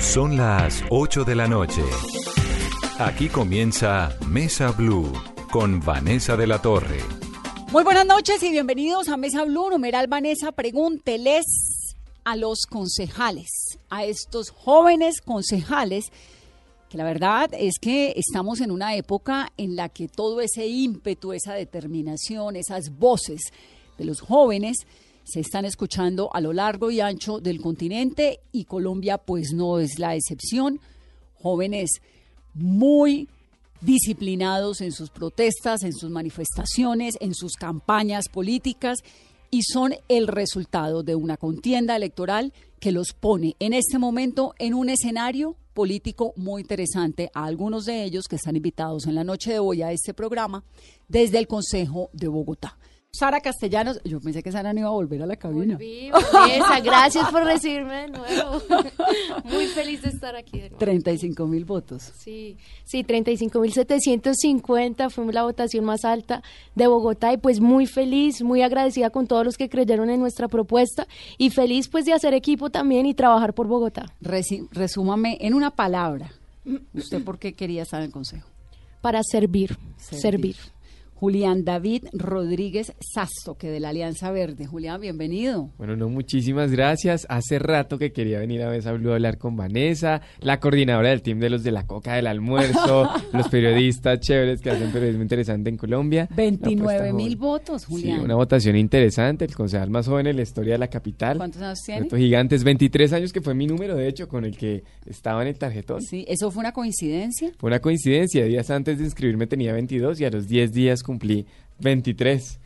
Son las 8 de la noche. Aquí comienza Mesa Blue con Vanessa de la Torre. Muy buenas noches y bienvenidos a Mesa Blue. Numeral Vanessa, pregúnteles a los concejales, a estos jóvenes concejales, que la verdad es que estamos en una época en la que todo ese ímpetu, esa determinación, esas voces de los jóvenes se están escuchando a lo largo y ancho del continente y Colombia pues no es la excepción. Jóvenes muy disciplinados en sus protestas, en sus manifestaciones, en sus campañas políticas y son el resultado de una contienda electoral que los pone en este momento en un escenario político muy interesante a algunos de ellos que están invitados en la noche de hoy a este programa desde el Consejo de Bogotá. Sara Castellanos, yo pensé que Sara no iba a volver a la cabina. Volví, gracias por recibirme de nuevo. Muy feliz de estar aquí de nuevo. 35 mil votos. Sí, sí, 35.750 fue la votación más alta de Bogotá y pues muy feliz, muy agradecida con todos los que creyeron en nuestra propuesta y feliz pues de hacer equipo también y trabajar por Bogotá. Resúmame en una palabra. ¿Usted por qué quería estar en el Consejo? Para servir, servir. Julián David Rodríguez Sasto, que de la Alianza Verde. Julián, bienvenido. Bueno, no, muchísimas gracias. Hace rato que quería venir a Mesa Blue a hablar con Vanessa, la coordinadora del team de los de la Coca del Almuerzo, los periodistas chéveres que hacen periodismo interesante en Colombia. 29 Una mil votos. Julián. Sí, una votación interesante, el concejal más joven en la historia de la capital. ¿Cuántos años tiene? Gigantes, 23 años que fue mi número, de hecho, con el que estaba en el tarjetón. Sí, ¿eso fue una coincidencia? Fue una coincidencia, días antes de inscribirme tenía 22 y a los 10 días cumplí 23.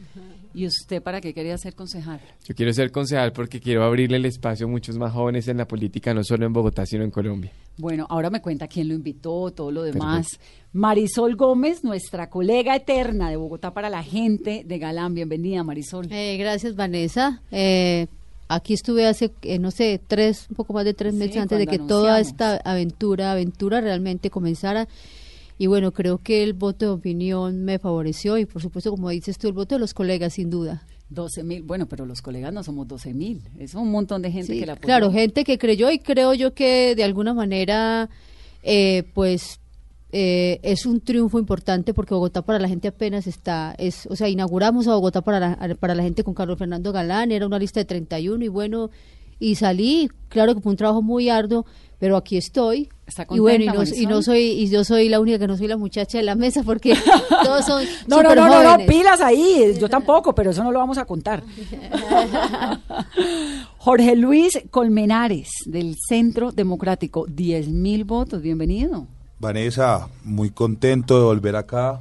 ¿Y usted para qué quería ser concejal? Yo quiero ser concejal porque quiero abrirle el espacio a muchos más jóvenes en la política, no solo en Bogotá, sino en Colombia. Bueno, ahora me cuenta quién lo invitó, todo lo demás. Marisol Gómez, nuestra colega eterna de Bogotá para la gente de Galán. Bienvenida, Marisol. Eh, gracias, Vanessa. Eh, aquí estuve hace, eh, no sé, tres, un poco más de tres Sí, meses antes de que toda esta aventura, aventura realmente comenzara. Y bueno, creo que el voto de opinión me favoreció y por supuesto, como dices tú, el voto de los colegas, sin duda. 12 mil, bueno, pero los colegas no somos 12 mil. Es un montón de gente Sí, que la apoyó. claro, gente que creyó y creo yo que de alguna manera, eh, pues, eh, es un triunfo importante porque Bogotá para la gente apenas está, es, o sea, inauguramos a Bogotá para la, para la gente con Carlos Fernando Galán, era una lista de 31 y bueno, y salí, claro que fue un trabajo muy arduo, pero aquí estoy. ¿Está y bueno, y contenta, no, y no Marisol? soy y yo soy la única que no soy la muchacha de la mesa porque todos son No, no, no, no, pilas ahí. Yo tampoco, pero eso no lo vamos a contar. Jorge Luis Colmenares, del Centro Democrático, 10 mil votos. Bienvenido. Vanessa, muy contento de volver acá,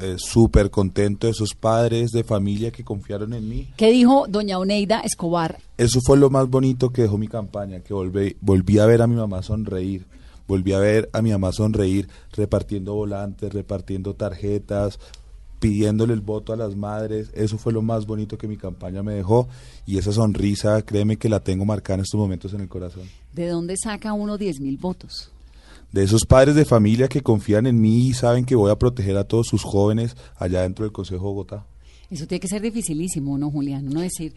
eh, súper contento de esos padres de familia que confiaron en mí. ¿Qué dijo doña Oneida Escobar? Eso fue lo más bonito que dejó mi campaña, que volví, volví a ver a mi mamá sonreír, volví a ver a mi mamá sonreír repartiendo volantes, repartiendo tarjetas, pidiéndole el voto a las madres. Eso fue lo más bonito que mi campaña me dejó y esa sonrisa, créeme que la tengo marcada en estos momentos en el corazón. ¿De dónde saca uno 10 mil votos? De esos padres de familia que confían en mí y saben que voy a proteger a todos sus jóvenes allá dentro del Consejo de Bogotá. Eso tiene que ser dificilísimo, ¿no, Julián? Uno decir,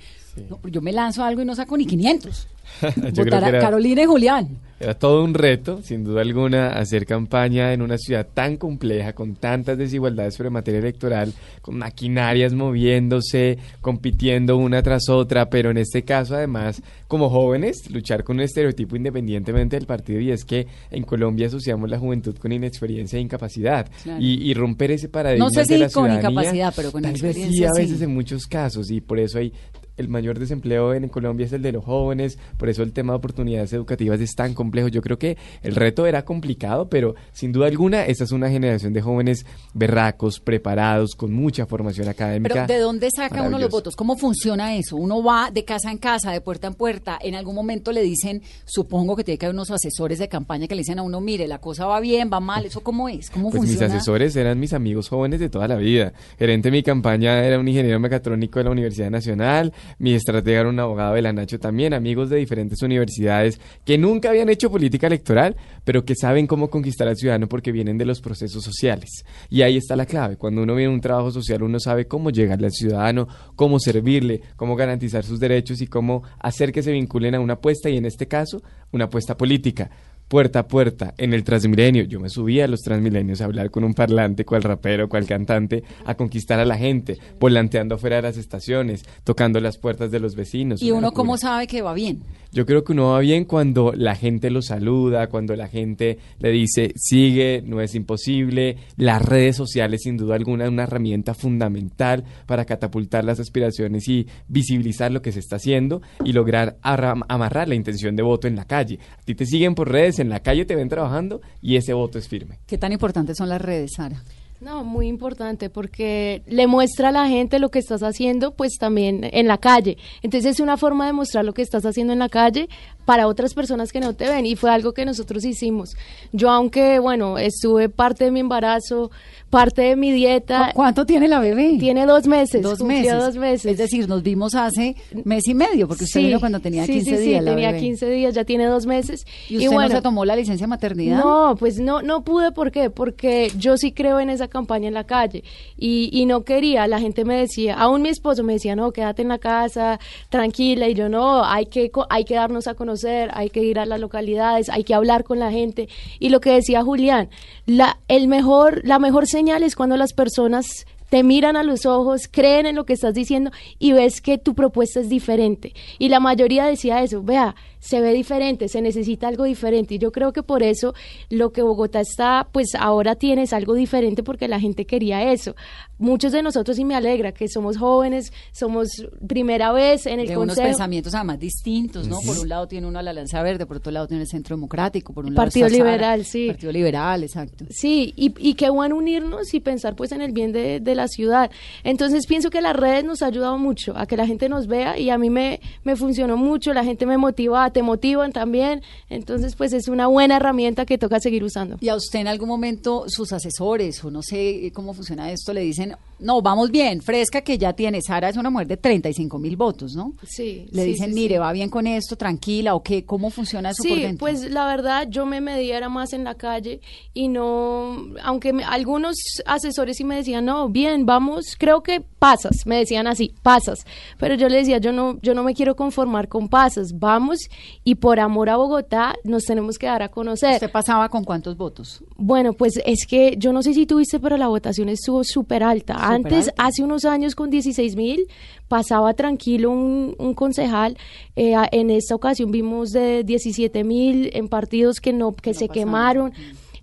no, yo me lanzo algo y no saco ni 500. Yo creo Votar a era- Carolina y Julián. Era todo un reto, sin duda alguna, hacer campaña en una ciudad tan compleja, con tantas desigualdades sobre materia electoral, con maquinarias moviéndose, compitiendo una tras otra, pero en este caso, además, como jóvenes, luchar con un estereotipo independientemente del partido, y es que en Colombia asociamos la juventud con inexperiencia e incapacidad, Claro. y, y romper ese paradigma No sé de si la con incapacidad, pero con tal vez experiencia, sí, a sí. veces en muchos casos, y por eso hay el mayor desempleo en Colombia es el de los jóvenes, por eso el tema de oportunidades educativas es tan complejo. Yo creo que el reto era complicado, pero sin duda alguna esta es una generación de jóvenes berracos, preparados, con mucha formación académica. Pero ¿de dónde saca uno los votos? ¿Cómo funciona eso? Uno va de casa en casa, de puerta en puerta. En algún momento le dicen, supongo que tiene que haber unos asesores de campaña que le dicen a uno, mire, la cosa va bien, va mal. ¿Eso cómo es? ¿Cómo Pues mis funciona? asesores eran mis amigos jóvenes de toda la vida. Gerente de mi campaña era un ingeniero mecatrónico de la Universidad Nacional, mi estratega era un abogado de la Nacho también, amigos de diferentes universidades que nunca habían hecho política electoral, pero que saben cómo conquistar al ciudadano porque vienen de los procesos sociales. Y ahí está la clave. Cuando uno viene a un trabajo social, uno sabe cómo llegarle al ciudadano, cómo servirle, cómo garantizar sus derechos y cómo hacer que se vinculen a una apuesta y en este caso, una apuesta política puerta a puerta en el Transmilenio. Yo me subía a los Transmilenios a hablar con un parlante, cual rapero, cual cantante, a conquistar a la gente, volanteando afuera de las estaciones, tocando las puertas de los vecinos. ¿Y uno locura. cómo sabe que va bien? Yo creo que uno va bien cuando la gente lo saluda, cuando la gente le dice sigue, no es imposible. Las redes sociales, sin duda alguna, es una herramienta fundamental para catapultar las aspiraciones y visibilizar lo que se está haciendo y lograr arra- amarrar la intención de voto en la calle. A ti te siguen por redes, en la calle te ven trabajando y ese voto es firme. ¿Qué tan importantes son las redes, Sara? No, muy importante porque le muestra a la gente lo que estás haciendo, pues también en la calle. Entonces es una forma de mostrar lo que estás haciendo en la calle para otras personas que no te ven y fue algo que nosotros hicimos. Yo aunque, bueno, estuve parte de mi embarazo, parte de mi dieta. ¿Cu- ¿Cuánto tiene la bebé? Tiene dos meses. Dos meses. dos meses. Es decir, nos vimos hace mes y medio, porque usted vino cuando tenía sí, 15 sí, días. Sí, tenía bebé. 15 días, ya tiene dos meses. ¿Y usted no se tomó la licencia de maternidad? No, pues no, no pude, ¿por qué? Porque yo sí creo en esa campaña en la calle y, y no quería, la gente me decía, aún mi esposo me decía, no, quédate en la casa, tranquila, y yo no, hay que, hay que darnos a conocer, hay que ir a las localidades, hay que hablar con la gente. Y lo que decía Julián, la, el mejor, la mejor señal es cuando las personas te miran a los ojos, creen en lo que estás diciendo y ves que tu propuesta es diferente. Y la mayoría decía eso, vea, se ve diferente, se necesita algo diferente. Y yo creo que por eso lo que Bogotá está, pues ahora tiene es algo diferente porque la gente quería eso. Muchos de nosotros, y me alegra, que somos jóvenes, somos primera vez en el de unos consejo. pensamientos además distintos, ¿no? Por un lado tiene uno a la Alianza Verde, por otro lado tiene el Centro Democrático, por un lado Partido está Sara, Liberal, sí. Partido Liberal, exacto. Sí, y, y qué bueno unirnos y pensar pues en el bien de, de la ciudad. Entonces pienso que las redes nos ha ayudado mucho a que la gente nos vea y a mí me, me funcionó mucho, la gente me motiva, te motivan también. Entonces pues es una buena herramienta que toca seguir usando. Y a usted en algún momento sus asesores o no sé cómo funciona esto le dicen, no, vamos bien, fresca que ya tiene, Sara es una mujer de 35 mil votos, ¿no? Sí. Le sí, dicen, sí, mire, sí. va bien con esto, tranquila, o qué, ¿cómo funciona eso por Sí, dentro? pues la verdad yo me medía era más en la calle y no, aunque me- algunos asesores sí me decían, no, bien, vamos, creo que pasas, me decían así, pasas, pero yo le decía, yo no, yo no me quiero conformar con pasas, vamos y por amor a Bogotá nos tenemos que dar a conocer. ¿Usted pasaba con cuántos votos? Bueno, pues es que yo no sé si tuviste, pero la votación estuvo súper alta. Antes, hace unos años con 16 mil, pasaba tranquilo un, un concejal. Eh, en esta ocasión vimos de 17 mil en partidos que no que se pasaron. quemaron.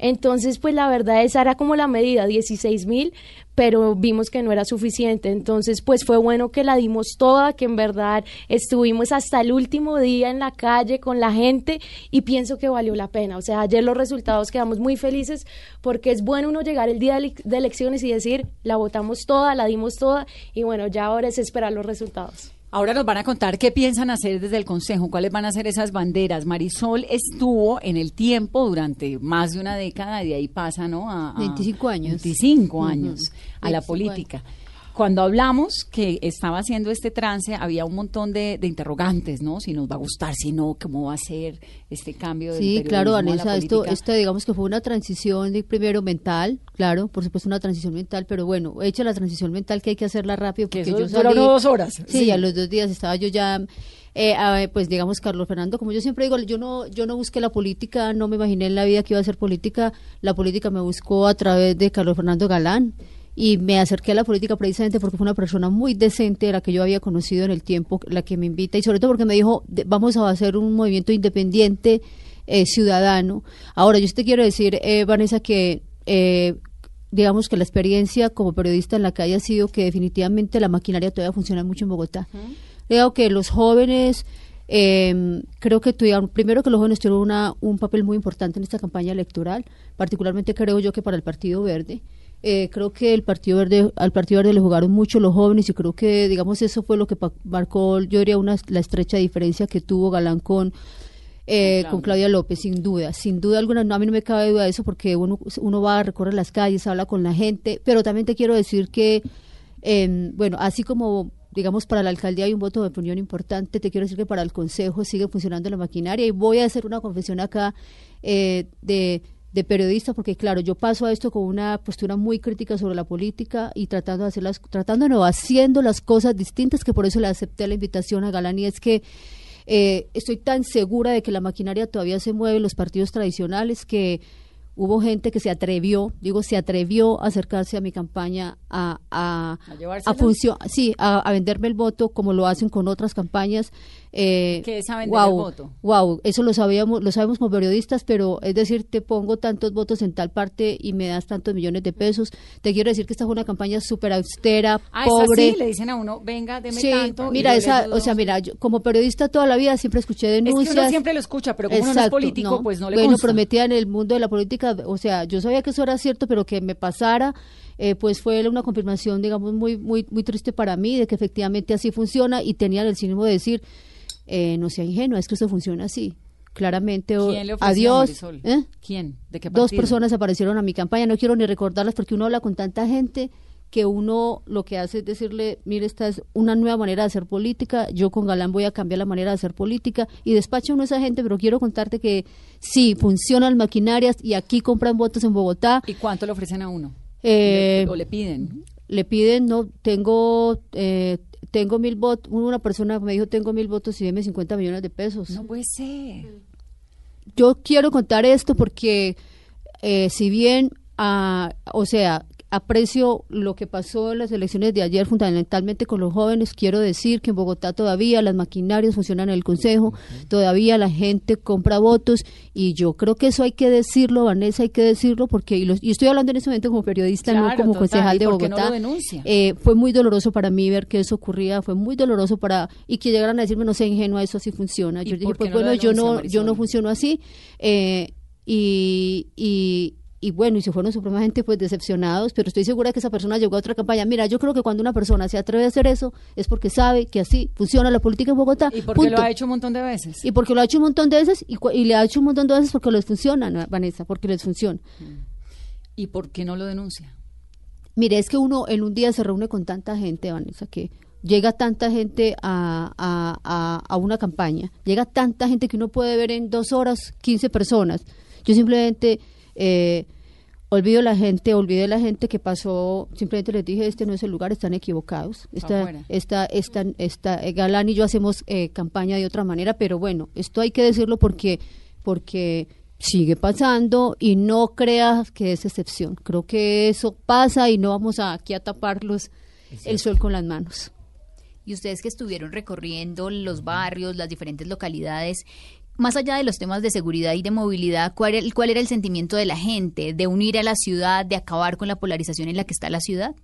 Entonces, pues la verdad esa era como la medida, 16 mil, pero vimos que no era suficiente. Entonces, pues fue bueno que la dimos toda, que en verdad estuvimos hasta el último día en la calle con la gente y pienso que valió la pena. O sea, ayer los resultados quedamos muy felices porque es bueno uno llegar el día de, de elecciones y decir, la votamos toda, la dimos toda y bueno, ya ahora es esperar los resultados. Ahora nos van a contar qué piensan hacer desde el Consejo, cuáles van a ser esas banderas. Marisol estuvo en el tiempo durante más de una década y de ahí pasa, ¿no? A, a 25 años. 25 Ujú. años a la 25 política. Cuando hablamos que estaba haciendo este trance, había un montón de, de interrogantes, ¿no? Si nos va a gustar, si no, cómo va a ser este cambio del Sí, claro, Vanessa, esto, esto digamos que fue una transición de primero mental, claro, por supuesto una transición mental, pero bueno, hecha la transición mental que hay que hacerla rápido Que porque eso yo salí, dos horas, Sí, sí. a los dos días estaba yo ya, eh, a- pues digamos Carlos Fernando, como yo siempre digo, yo no, yo no busqué la política, no me imaginé en la vida que iba a ser política, la política me buscó a través de Carlos Fernando Galán y me acerqué a la política precisamente porque fue una persona muy decente, la que yo había conocido en el tiempo, la que me invita y sobre todo porque me dijo, vamos a hacer un movimiento independiente eh, ciudadano. Ahora, yo te quiero decir, eh, Vanessa, que eh, digamos que la experiencia como periodista en la calle ha sido que definitivamente la maquinaria todavía funciona mucho en Bogotá. Creo que los jóvenes, eh, creo que tuvieron, primero que los jóvenes tuvieron una, un papel muy importante en esta campaña electoral, particularmente creo yo que para el Partido Verde. Eh, creo que el Partido Verde, al Partido Verde le jugaron mucho los jóvenes y creo que, digamos, eso fue lo que marcó, yo diría, una, la estrecha diferencia que tuvo Galán con, eh, con Claudia. López, sin duda, sin duda alguna, no, a mí no me cabe duda de eso porque uno, uno va a recorrer las calles, habla con la gente, pero también te quiero decir que, eh, bueno, así como digamos para la alcaldía hay un voto de opinión importante, te quiero decir que para el consejo sigue funcionando la maquinaria y voy a hacer una confesión acá eh, de, de periodista porque claro, yo paso a esto con una postura muy crítica sobre la política y tratando de hacer las, tratando no, haciendo las cosas distintas que por eso le acepté la invitación a Galán y es que eh, estoy tan segura de que la maquinaria todavía se mueve en los partidos tradicionales que hubo gente que se atrevió, digo, se atrevió a acercarse a mi campaña a, a, ¿A a sí, a, a venderme el voto como lo hacen con otras campañas. Eh, ¿Qué es a vender guau, el voto? Wow, eso lo sabíamos, lo sabemos como periodistas, pero es decir, te pongo tantos votos en tal parte y me das tantos millones de pesos. Te quiero decir que esta fue una campaña súper austera, Ah, pobre. así, le dicen a uno, venga, deme Sí, tanto. mira, esa, o sea, mira, yo como periodista toda la vida siempre escuché Es que denuncias. uno siempre lo escucha, pero como uno no es Exacto, político, pues no le Bueno, consta. prometía en el mundo de la política, o sea, yo sabía que eso era cierto, pero que me pasara, eh, pues fue una confirmación, digamos, muy, muy, muy triste para mí, de que efectivamente así funciona y tenían el cinismo de decir, eh, no sea ingenua, es que esto funciona así. Claramente, ¿Quién le adiós. ¿eh? ¿Quién? ¿De qué Dos personas aparecieron a mi campaña, no quiero ni recordarlas porque uno habla con tanta gente que uno lo que hace es decirle, mire, esta es una nueva manera de hacer política, yo con Galán voy a cambiar la manera de hacer política y despacha uno a esa gente, pero quiero contarte que sí, funcionan maquinarias y aquí compran votos en Bogotá. ¿Y cuánto le ofrecen a uno? Eh, ¿O le piden? le piden, no, tengo, eh, tengo mil votos, una persona me dijo, tengo mil votos y deme 50 millones de pesos. No puede ser. yo quiero contar esto porque eh, si bien, ah, o sea, aprecio lo que pasó en las elecciones de ayer fundamentalmente con los jóvenes, quiero decir que en Bogotá todavía las maquinarias funcionan en el Consejo, todavía la gente compra votos y yo creo que eso hay que decirlo, Vanessa, hay que decirlo porque, y, lo- y estoy hablando en este momento como periodista, no como total, concejal ¿y de no Bogotá. Eh, fue muy doloroso para mí ver que eso ocurría, fue muy doloroso para y que llegaran a decirme no sea ingenua, eso así funciona. ¿Y Yo dije, pues no bueno, yo no yo no funciono así eh, y, y y bueno, y se fueron supremamente pues decepcionados, pero estoy segura que esa persona llegó a otra campaña. Mira, yo creo que cuando una persona se atreve a hacer eso es porque sabe que así funciona la política en Bogotá. ¿Y porque punto. lo ha hecho un montón de veces? Y porque lo ha hecho un montón de veces y, y le ha hecho un montón de veces porque les funciona, ¿no, Vanessa, porque les funciona. ¿Y por qué no lo denuncia? Mire, es que uno en un día se reúne con tanta gente, Vanessa, que llega tanta gente a, a, a, a una campaña, llega tanta gente que uno puede ver en dos horas 15 personas. Yo simplemente eh, olvido la gente, olvidé la gente que pasó, simplemente les dije, este no es el lugar, están equivocados. Esta, esta, esta, esta, eh, Galán y yo hacemos eh, campaña de otra manera, pero bueno, esto hay que decirlo porque, porque sigue pasando y no creas que es excepción. Creo que eso pasa y no vamos a, aquí a taparlos el sol con las manos. Y ustedes que estuvieron recorriendo los barrios, las diferentes localidades, más allá de los temas de seguridad y de movilidad, ¿cuál era, cuál era el sentimiento de la gente? ¿De unir a la ciudad, de acabar con la polarización en la que está la ciudad?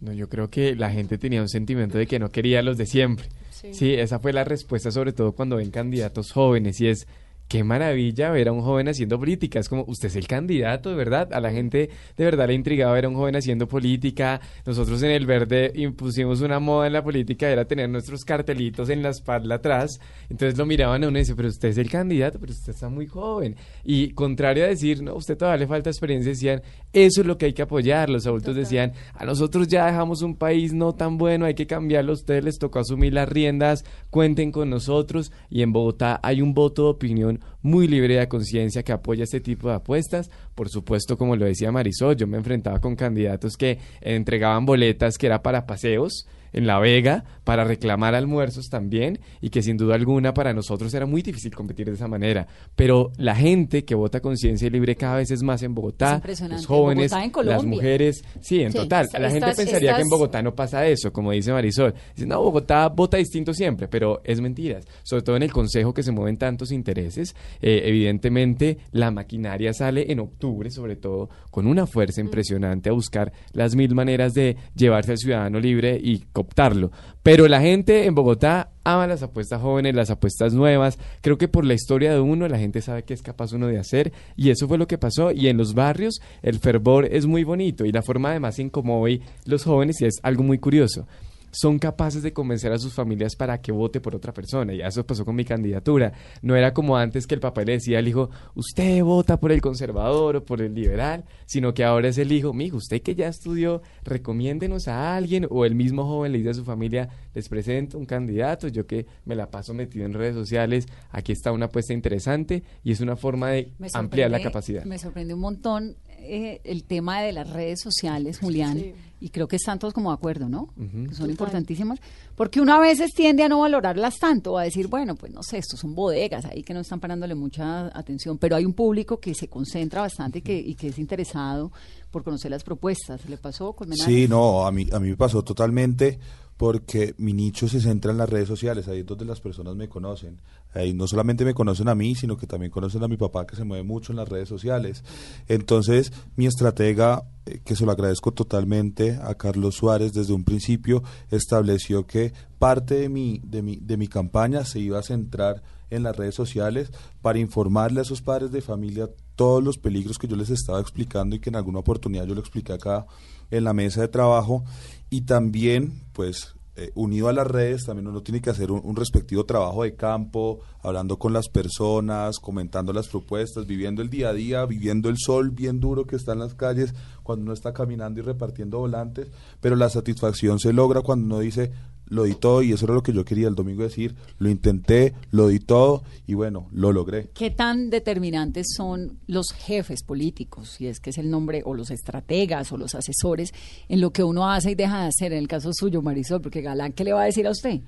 No, yo creo que la gente tenía un sentimiento de que no quería los de siempre. Sí. esa fue la respuesta, sobre todo cuando ven candidatos jóvenes, y es qué maravilla ver a un joven haciendo política. Es como, usted es el candidato, de verdad. A la gente de verdad le intrigaba ver a un joven haciendo política. Nosotros en el Verde impusimos una moda en la política, era tener nuestros cartelitos en la espalda atrás. Entonces lo miraban a uno y decían, pero usted es el candidato, pero usted está muy joven. Y contrario a decir, no, usted todavía le falta experiencia, decían, eso es lo que hay que apoyar. Los adultos decían, a nosotros ya dejamos un país no tan bueno, hay que cambiarlo. A ustedes les tocó asumir las riendas, cuenten con nosotros. Y en Bogotá hay un voto de opinión muy libre de conciencia que apoya este tipo de apuestas. Por supuesto, como lo decía Marisol, yo me enfrentaba con candidatos que entregaban boletas que era para paseos en La Vega, para reclamar almuerzos también, y que sin duda alguna para nosotros era muy difícil competir de esa manera. Pero la gente que vota conciencia libre cada vez es más en Bogotá, los jóvenes, Bogotá las mujeres, sí, en Sí. total. La gente pensaría que en Bogotá no pasa eso, como dice Marisol. Dice, no, Bogotá vota distinto siempre, pero es mentiras. Sobre todo en el Consejo que se mueven tantos intereses. Eh, evidentemente, la maquinaria sale en octubre, sobre todo, con una fuerza impresionante a buscar las mil maneras de llevarse al ciudadano libre y, cooptarlo. Pero la gente en Bogotá ama las apuestas jóvenes, las apuestas nuevas. Creo que por la historia de uno la gente sabe qué es capaz uno de hacer y eso fue lo que pasó. Y en los barrios el fervor es muy bonito y la forma además en cómo hoy los jóvenes y es algo muy curioso son capaces de convencer a sus familias para que vote por otra persona. Y eso pasó con mi candidatura. No era como antes que el papá le decía al hijo, usted vota por el conservador o por el liberal, sino que ahora es el hijo, mijo, usted que ya estudió, recomiéndenos a alguien o el mismo joven le dice a su familia, les presento un candidato, yo que me la paso metido en redes sociales, aquí está una apuesta interesante y es una forma de ampliar la capacidad. Me sorprende un montón eh, el tema de las redes sociales, Julián, y creo que están todos como de acuerdo, ¿no? Que son importantísimas, porque uno a veces tiende a no valorarlas tanto, a decir, bueno, pues no sé, estos son bodegas ahí que no están parándole mucha atención, pero hay un público que se concentra bastante y que, y que es interesado por conocer las propuestas. ¿Le pasó con Sí, no, a mí, a mí me pasó totalmente porque mi nicho se centra en las redes sociales, ahí es donde las personas me conocen. Ahí no solamente me conocen a mí, sino que también conocen a mi papá que se mueve mucho en las redes sociales. Entonces, mi estratega, eh, que se lo agradezco totalmente a Carlos Suárez, desde un principio estableció que parte de mi, de mi, de mi campaña se iba a centrar en las redes sociales para informarle a esos padres de familia todos los peligros que yo les estaba explicando y que en alguna oportunidad yo lo expliqué acá en la mesa de trabajo y también, pues, eh, unido a las redes, también uno tiene que hacer un, respectivo trabajo de campo, hablando con las personas, comentando las propuestas, viviendo el día a día, viviendo el sol bien duro que está en las calles cuando uno está caminando y repartiendo volantes, pero la satisfacción se logra cuando uno dice, lo di todo y eso era lo que yo quería el domingo decir, lo intenté, lo di todo y bueno, lo logré. ¿Qué tan determinantes son los jefes políticos, si es que es el nombre, o los estrategas o los asesores en lo que uno hace y deja de hacer? En el caso suyo, Marisol, porque Galán, ¿qué le va a decir a usted?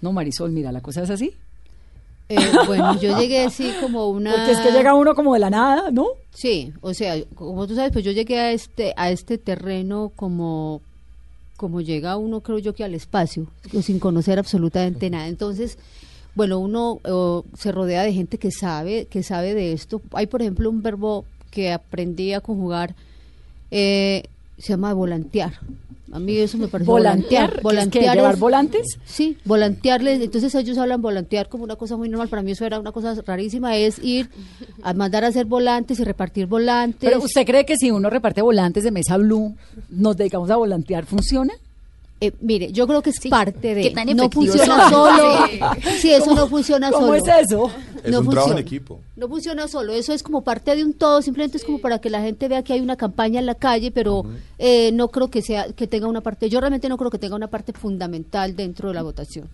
No, Marisol, mira, la cosa es así. Eh, bueno, yo llegué así como una... Porque es que llega uno como de la nada, ¿no? Sí, o sea, como tú sabes, pues yo llegué a este, a este terreno como como llega uno, creo yo, que al espacio, sin conocer absolutamente nada. Entonces, bueno, uno se rodea de gente que sabe, que sabe de esto. Hay, por ejemplo, un verbo que aprendí a conjugar, eh, se llama volantear. A mí eso me parece volantear. ¿Volantear? ¿Llevar volantes? Sí, volantearles. Entonces ellos hablan volantear como una cosa muy normal. Para mí eso era una cosa rarísima. Es ir a mandar a hacer volantes y repartir volantes. Pero ¿usted cree que si uno reparte volantes de Mesa Blue, nos dedicamos a volantear, funciona? Eh, mire, yo creo que es parte de. no funciona solo. Sí. eso no funciona solo. ¿Cómo es eso? Es no un funciona. trabajo en equipo. No funciona solo. Eso es como parte de un todo. Simplemente es como para que la gente vea que hay una campaña en la calle, pero eh, no creo que sea que tenga una parte. Yo realmente no creo que tenga una parte fundamental dentro de la votación.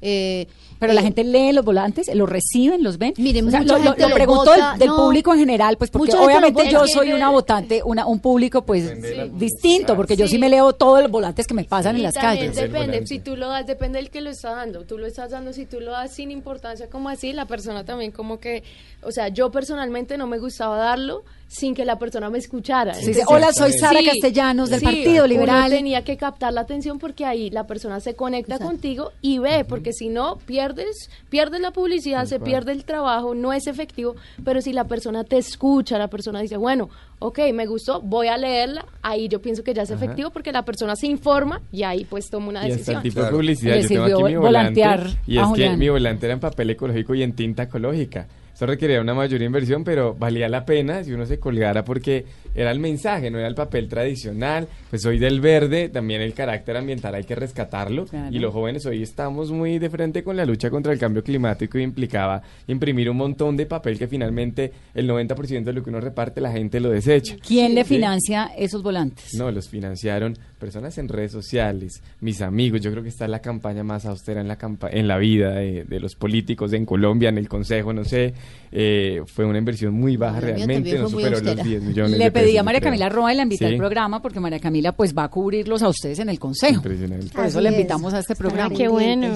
Eh, pero la eh, gente lee los volantes, los reciben, los ven. Miren, o sea, lo, gente lo, pregunto del, público en general, pues porque obviamente yo soy una votante, una, un público pues distinto, porque yo sí me leo todos los volantes que me pasan en las calles. Depende, si tú lo das, depende del que lo está dando. Tú lo estás dando, si tú lo das sin importancia como así, la persona también como que, o sea, yo personalmente no me gustaba darlo sin que la persona me escuchara. Hola, soy Sara Castellanos del Partido Liberal. tenía que captar la atención porque ahí la persona se conecta contigo y ve, porque si no pierdes, pierdes la publicidad, se pierde el trabajo, no es efectivo, pero si la persona te escucha, la persona dice, bueno, ok, me gustó, voy a leerla, ahí yo pienso que ya es efectivo porque la persona se informa y ahí pues toma una decisión. Y tipo de publicidad, yo tengo aquí mi volante, y es que mi volante era en papel ecológico y en tinta ecológica. Eso requería una mayor inversión, pero valía la pena si uno se colgara porque era el mensaje, no era el papel tradicional. Pues soy del verde, también el carácter ambiental hay que rescatarlo. Y los jóvenes hoy estamos muy de frente con la lucha contra el cambio climático y implicaba imprimir un montón de papel que finalmente el 90% de lo que uno reparte la gente lo desecha. ¿Quién le financia esos volantes? No, los financiaron personas en redes sociales, mis amigos. Yo creo que esta es la campaña más austera en la, en la vida de, de los políticos en Colombia, en el Consejo, no sé. Eh, fue una inversión muy baja realmente, no superó los 10 millones Le pedí a María Camila Roa y la invité al programa porque María Camila pues va a cubrirlos a ustedes en el consejo. Por eso le invitamos a este programa. Qué bueno.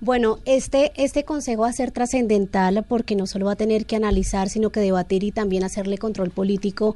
Bueno, este, este consejo va a ser trascendental porque no solo va a tener que analizar, sino que debatir y también hacerle control político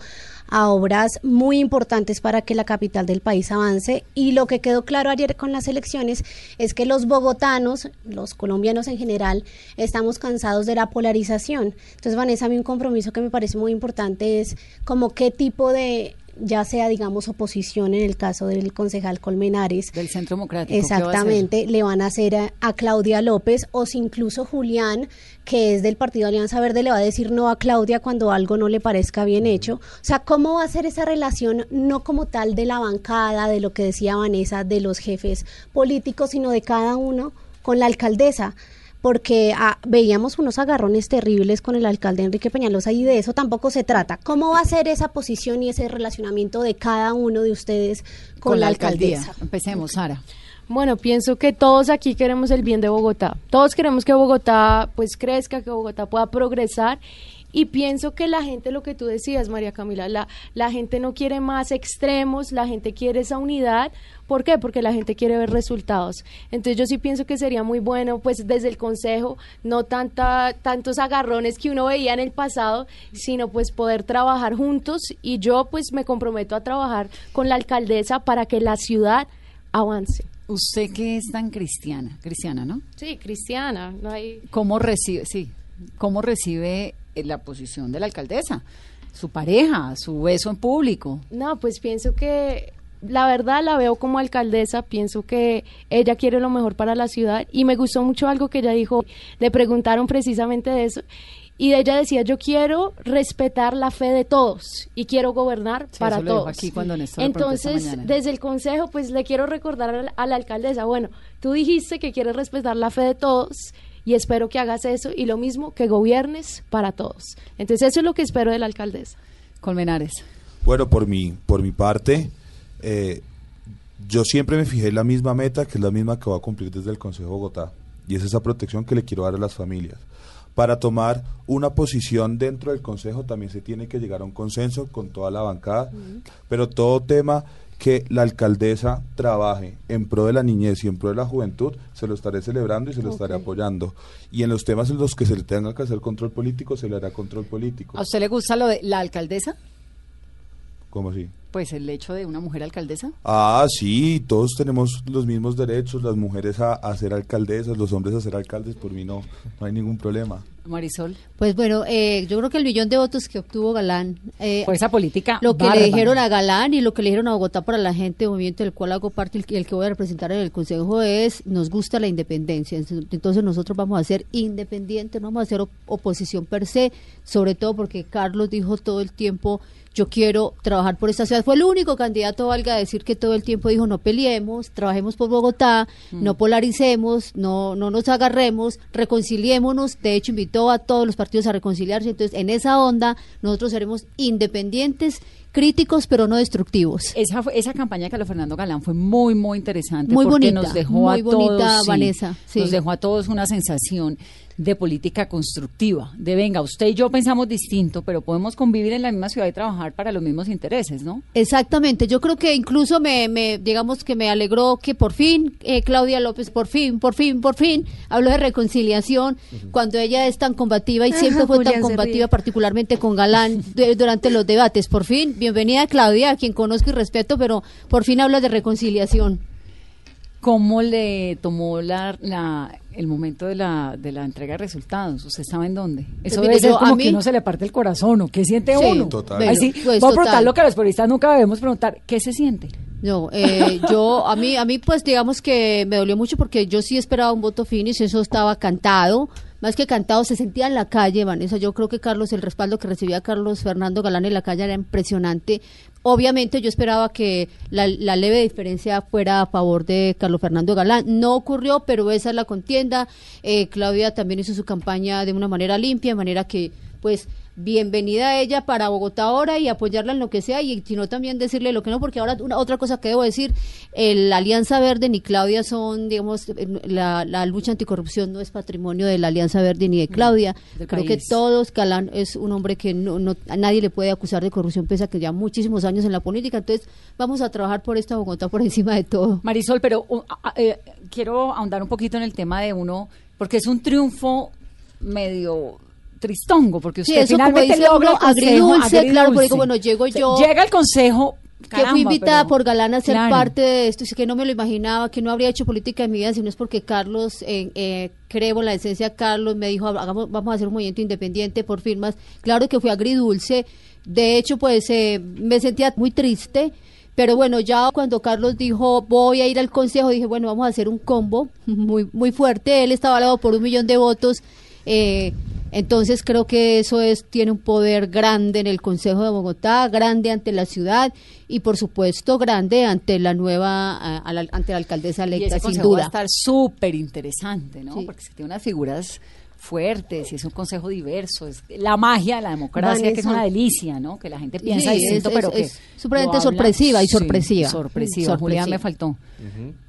a obras muy importantes para que la capital del país avance. Y lo que quedó claro ayer con las elecciones es que los bogotanos, los colombianos en general, estamos cansados de la polarización. Entonces, Vanessa, a mí un compromiso que me parece muy importante es como qué tipo de ya sea, digamos, oposición en el caso del concejal Colmenares. Del Centro Democrático. Exactamente, le van a hacer a, a Claudia López o si incluso Julián, que es del Partido Alianza Verde, le va a decir no a Claudia cuando algo no le parezca bien hecho. O sea, ¿cómo va a ser esa relación no como tal de la bancada, de lo que decía Vanessa, de los jefes políticos, sino de cada uno con la alcaldesa? Porque ah, veíamos unos agarrones terribles con el alcalde Enrique Peñalosa y de eso tampoco se trata. ¿Cómo va a ser esa posición y ese relacionamiento de cada uno de ustedes con, la, alcaldesa? Empecemos, Sara. Bueno, pienso que todos aquí queremos el bien de Bogotá. Todos queremos que Bogotá pues crezca, que Bogotá pueda progresar y pienso que la gente, lo que tú decías, María Camila, la, la gente no quiere más extremos, la gente quiere esa unidad. ¿Por qué? Porque la gente quiere ver resultados. Entonces yo sí pienso que sería muy bueno, pues desde el Consejo, no tanta, tantos agarrones que uno veía en el pasado, sino pues poder trabajar juntos y yo pues me comprometo a trabajar con la alcaldesa para que la ciudad avance. Usted que es tan cristiana, cristiana, ¿no? Sí, cristiana, no hay... ¿Cómo recibe, sí, cómo recibe la posición de la alcaldesa? Su pareja, su beso en público. No, pues pienso que la verdad la veo como alcaldesa, pienso que ella quiere lo mejor para la ciudad y me gustó mucho algo que ella dijo, le preguntaron precisamente de eso y ella decía, yo quiero respetar la fe de todos y quiero gobernar Sí, para eso lo dijo todos. aquí cuando Entonces, desde el consejo, pues le quiero recordar a la, a la alcaldesa, bueno, tú dijiste que quieres respetar la fe de todos y espero que hagas eso y lo mismo que gobiernes para todos. Entonces, eso es lo que espero de la alcaldesa. Colmenares. Bueno, por mi, por mi parte, eh, yo siempre me fijé en la misma meta, que es la misma que voy a cumplir desde el Consejo de Bogotá, y es esa protección que le quiero dar a las familias. Para tomar una posición dentro del Consejo también se tiene que llegar a un consenso con toda la bancada, pero todo tema que la alcaldesa trabaje en pro de la niñez y en pro de la juventud, se lo estaré celebrando y se lo estaré apoyando. Y en los temas en los que se le tenga que hacer control político, se le hará control político. ¿A usted le gusta lo de la alcaldesa? ¿Cómo así? Pues el hecho de una mujer alcaldesa. Ah, sí, todos tenemos los mismos derechos, las mujeres a, a ser alcaldesas, los hombres a ser alcaldes, por mí no, no hay ningún problema. Marisol. Pues bueno, eh, yo creo que el millón de votos que obtuvo Galán. eh, Fue esa política Lo que le dijeron a Galán y lo que le dijeron a Bogotá para la gente, movimiento del cual hago parte y el que- el que voy a representar en el Consejo es, nos gusta la independencia. Entonces nosotros vamos a ser independientes, no vamos a hacer op- oposición per se, sobre todo porque Carlos dijo todo el tiempo, yo quiero trabajar por esta ciudad. Fue el único candidato, valga decir, que todo el tiempo dijo, no peleemos, trabajemos por Bogotá, no polaricemos, no, no nos agarremos, reconciliémonos. De hecho, invitó a todos los partidos a reconciliarse. Entonces, en esa onda, nosotros seremos independientes, críticos, pero no destructivos. Esa, fue- esa campaña de Carlos Fernando Galán fue muy, muy interesante. Muy porque bonita, nos dejó muy a bonita, todos, sí, Vanessa, sí. Nos dejó a todos una sensación de política constructiva. De venga, usted y yo pensamos distinto, pero podemos convivir en la misma ciudad y trabajar para los mismos intereses, ¿no? Exactamente, yo creo que incluso me, me digamos que me alegró que por fin eh, Claudia López, por fin, por fin, por fin, habló de reconciliación cuando ella es tan combativa y siempre fue tan combativa, particularmente con Galán de- durante los debates. Por fin, bienvenida Claudia, a quien conozco y respeto, pero por fin habla de reconciliación. ¿Cómo le tomó la, la- el momento de la, de la entrega de resultados? ¿Usted sabe en dónde? Eso mire, debe ser como mí- que uno se le parte el corazón, ¿o qué siente Sí, uno? Total. Ay, sí, Bueno, pues, voy a preguntar lo que los periodistas nunca debemos preguntar, ¿qué se siente? No, eh, yo a mí a mí pues digamos que me dolió mucho porque yo sí esperaba un voto finish, eso estaba cantado, más que cantado se sentía en la calle, Vanessa. Yo creo que Carlos el respaldo que recibía Carlos Fernando Galán en la calle era impresionante. Obviamente yo esperaba que la, la leve diferencia fuera a favor de Carlos Fernando Galán. No ocurrió, pero esa es la contienda. Eh, Claudia también hizo su campaña de una manera limpia, de manera que pues bienvenida a ella para Bogotá ahora y apoyarla en lo que sea y sino también decirle lo que no porque ahora una, otra cosa que debo decir el Alianza Verde ni Claudia son digamos la, la lucha anticorrupción no es patrimonio de la Alianza Verde ni de Claudia. del creo que todos Galán es un hombre que no, no a nadie le puede acusar de corrupción pese a que ya muchísimos años en la política. Entonces vamos a trabajar por esta Bogotá por encima de todo. Marisol, pero uh, a- a- eh, quiero ahondar un poquito en el tema de uno, porque es un triunfo medio tristongo, porque Sí, usted eso como finalmente dice logra uno, el consejo, agridulce, claro, porque agridulce. bueno, llego O sea, yo- Llega el consejo, que fui invitada pero- por Galán a ser claro. parte de esto, y que no me lo imaginaba, que no habría hecho política en mi vida, sino es porque Carlos, eh, eh, creo en la esencia, Carlos me dijo, hagamos, vamos a hacer un movimiento independiente por firmas. Claro que fue agridulce, de hecho, pues eh, me sentía muy triste, pero bueno, ya cuando Carlos dijo, voy a ir al consejo, dije, bueno, vamos a hacer un combo muy, muy fuerte, él estaba avalado por un millón de votos. eh, entonces creo que eso es tiene un poder grande en el Consejo de Bogotá, grande ante la ciudad y por supuesto grande ante la nueva a- a la- ante la alcaldesa Y electa ese sin consejo va a duda. estar súper interesante, ¿no? Sí. Porque que tiene unas figuras fuertes y es un consejo diverso. Es la magia de la democracia, que es una delicia, ¿no? Que la gente piensa Sí, distinto, es- pero es- que. es supremamente habla- sorpresiva y Sí, sorpresiva. sorpresiva. Julián, me sorpresiva. faltó.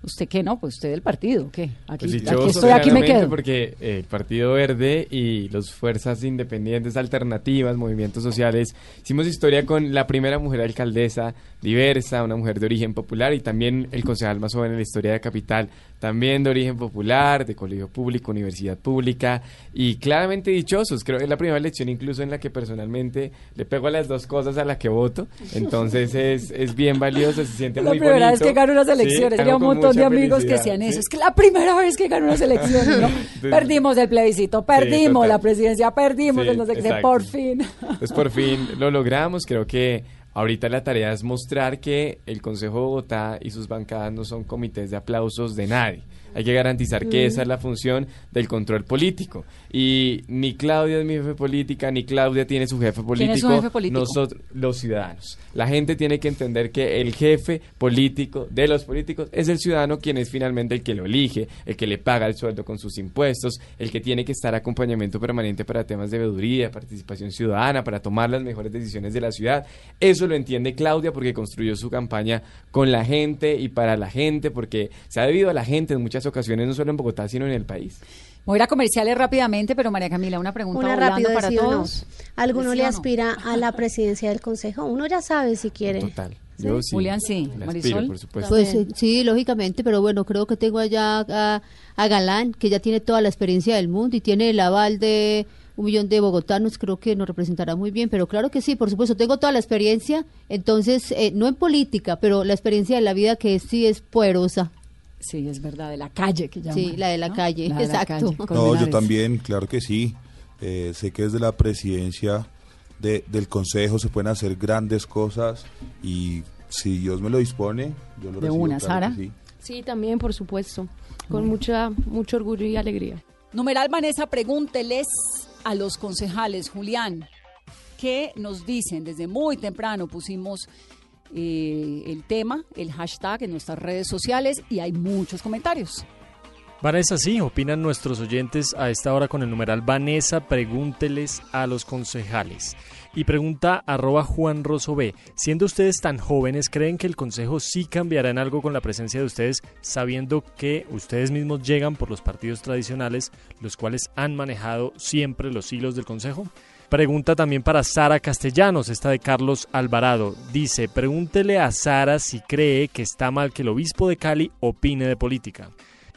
¿Usted qué no? Pues usted del partido, ¿qué? Aquí, Pues aquí estoy, aquí me quedo. Porque eh, el Partido Verde y las fuerzas independientes, alternativas, movimientos sociales, hicimos historia con la primera mujer alcaldesa diversa, una mujer de origen popular y también el concejal más joven en la historia de Capital, también de origen popular, de colegio público, universidad pública y claramente dichosos. Creo que es la primera elección incluso en la que personalmente le pego a las dos cosas a la que voto. Entonces es, es bien valioso, se siente la muy primera bonito. vez que gano unas Sí, elecciones. Había un montón de amigos que felicidad, decían eso. sí. Es que la primera vez que gano unas elecciones, ¿no? Perdimos el plebiscito, perdimos total. la presidencia, perdimos Sí, el no sé qué, por fin. Pues por fin lo logramos. Creo que ahorita la tarea es mostrar que el Consejo de Bogotá y sus bancadas no son comités de aplausos de nadie. Hay que garantizar que esa es la función del control político. Y ni Claudia es mi jefe política, ni Claudia tiene su jefe político. ¿Quién es su jefe político? Nosotros, los ciudadanos. La gente tiene que entender que el jefe político de los políticos es el ciudadano quien es finalmente el que lo elige, el que le paga el sueldo con sus impuestos, el que tiene que estar acompañamiento permanente para temas de veeduría, participación ciudadana, para tomar las mejores decisiones de la ciudad. Eso lo entiende Claudia porque construyó su campaña con la gente y para la gente, porque se ha debido a la gente en muchas ocasiones, no solo en Bogotá, sino en el país. Voy a ir a comerciales rápidamente, pero María Camila, una pregunta Una rápido, para sí o no. todos. ¿Alguno ¿De sí le o no? aspira a la presidencia del consejo? Uno ya sabe si quiere. Total. Yo sí. Julián, sí. Marisol. aspiro, por supuesto. Pues sí, lógicamente, pero bueno, creo que tengo allá a, a Galán, que ya tiene toda la experiencia del mundo y tiene el aval de un millón de bogotanos, creo que nos representará muy bien, pero claro que sí, por supuesto, tengo toda la experiencia, entonces, eh, no en política, pero la experiencia de la vida que sí es poderosa. Sí, es verdad, de la calle que llaman. Sí, la de la ¿no? calle, La de la exacto. calle. No, yo también, claro que sí. Eh, sé que desde la presidencia de- del consejo se pueden hacer grandes cosas y si Dios me lo dispone, yo lo De recibo. una, claro Sara. Sí, también, por supuesto. Con mucha, mucho orgullo y alegría. Numeral Vanessa, pregúnteles a los concejales. Julián, ¿qué nos dicen? Desde muy temprano pusimos eh, el tema, el hashtag en nuestras redes sociales y hay muchos comentarios. Vanessa, sí, opinan nuestros oyentes a esta hora con el numeral Vanessa, pregúnteles a los concejales. Y pregunta arroba Juan Rosso B, siendo ustedes tan jóvenes, ¿creen que el consejo sí cambiará en algo con la presencia de ustedes, sabiendo que ustedes mismos llegan por los partidos tradicionales, los cuales han manejado siempre los hilos del consejo? Pregunta también para Sara Castellanos, esta de Carlos Alvarado. Dice, pregúntele a Sara si cree que está mal que el obispo de Cali opine de política.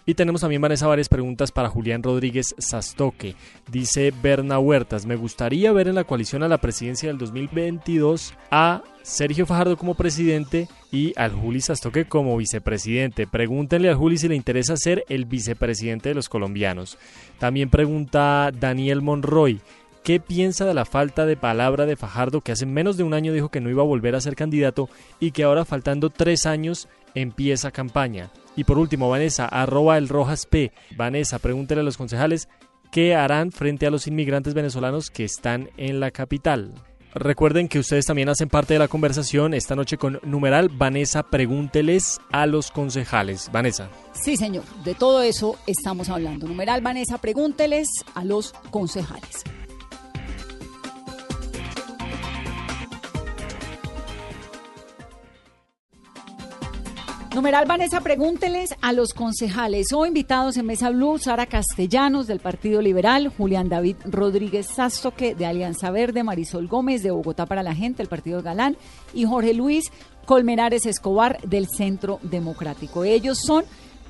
Y tenemos también, Vanessa, varias preguntas para Julián Rodríguez Sastoque. Dice Berna Huertas, me gustaría ver en la coalición a la presidencia del 2022 a Sergio Fajardo como presidente y al Juli Sastoque como vicepresidente. Pregúntenle al Juli si le interesa ser el vicepresidente de los colombianos. También pregunta Daniel Monroy, ¿Qué piensa de la falta de palabra de Fajardo que hace menos de un año dijo que no iba a volver a ser candidato y que ahora faltando tres años empieza campaña? Y por último, Vanessa, arroba el Rojas P. Vanessa, pregúntele a los concejales qué harán frente a los inmigrantes venezolanos que están en la capital. Recuerden que ustedes también hacen parte de la conversación esta noche con numeral Vanessa, pregúnteles a los concejales. Vanessa. Sí, señor, de todo eso estamos hablando. Numeral Vanessa, pregúnteles a los concejales. Numeral Vanessa, pregúnteles a los concejales. Hoy invitados en Mesa Blue, Sara Castellanos del Partido Liberal, Julián David Rodríguez Sastoque de Alianza Verde, Marisol Gómez de Bogotá para la Gente, el Partido Galán, y Jorge Luis Colmenares Escobar del Centro Democrático. Ellos son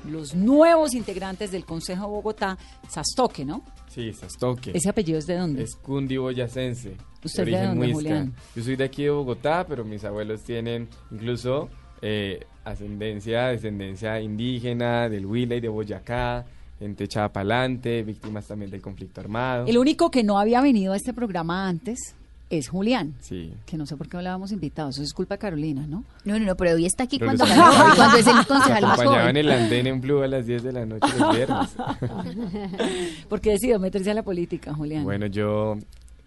los nuevos integrantes del Consejo de Bogotá, Sastoque, ¿no? Sí, Sastoque. ¿Ese apellido es de dónde? Es cundiboyacense. ¿Usted de dónde, Julián? Yo soy de aquí de Bogotá, pero mis abuelos tienen incluso eh, ascendencia, descendencia indígena, del Huila y de Boyacá, gente echada para adelante, víctimas también del conflicto armado. El único que no había venido a este programa antes es Julián. Sí. Que no sé por qué no le habíamos invitado. Eso es culpa de Carolina, ¿no? No, no, no, pero hoy está aquí Pero cuando, ganó, cuando es el concejal más joven. en el andén en Blue a las 10 de la noche los viernes. Porque decidió meterse a la política, Julián. Bueno, yo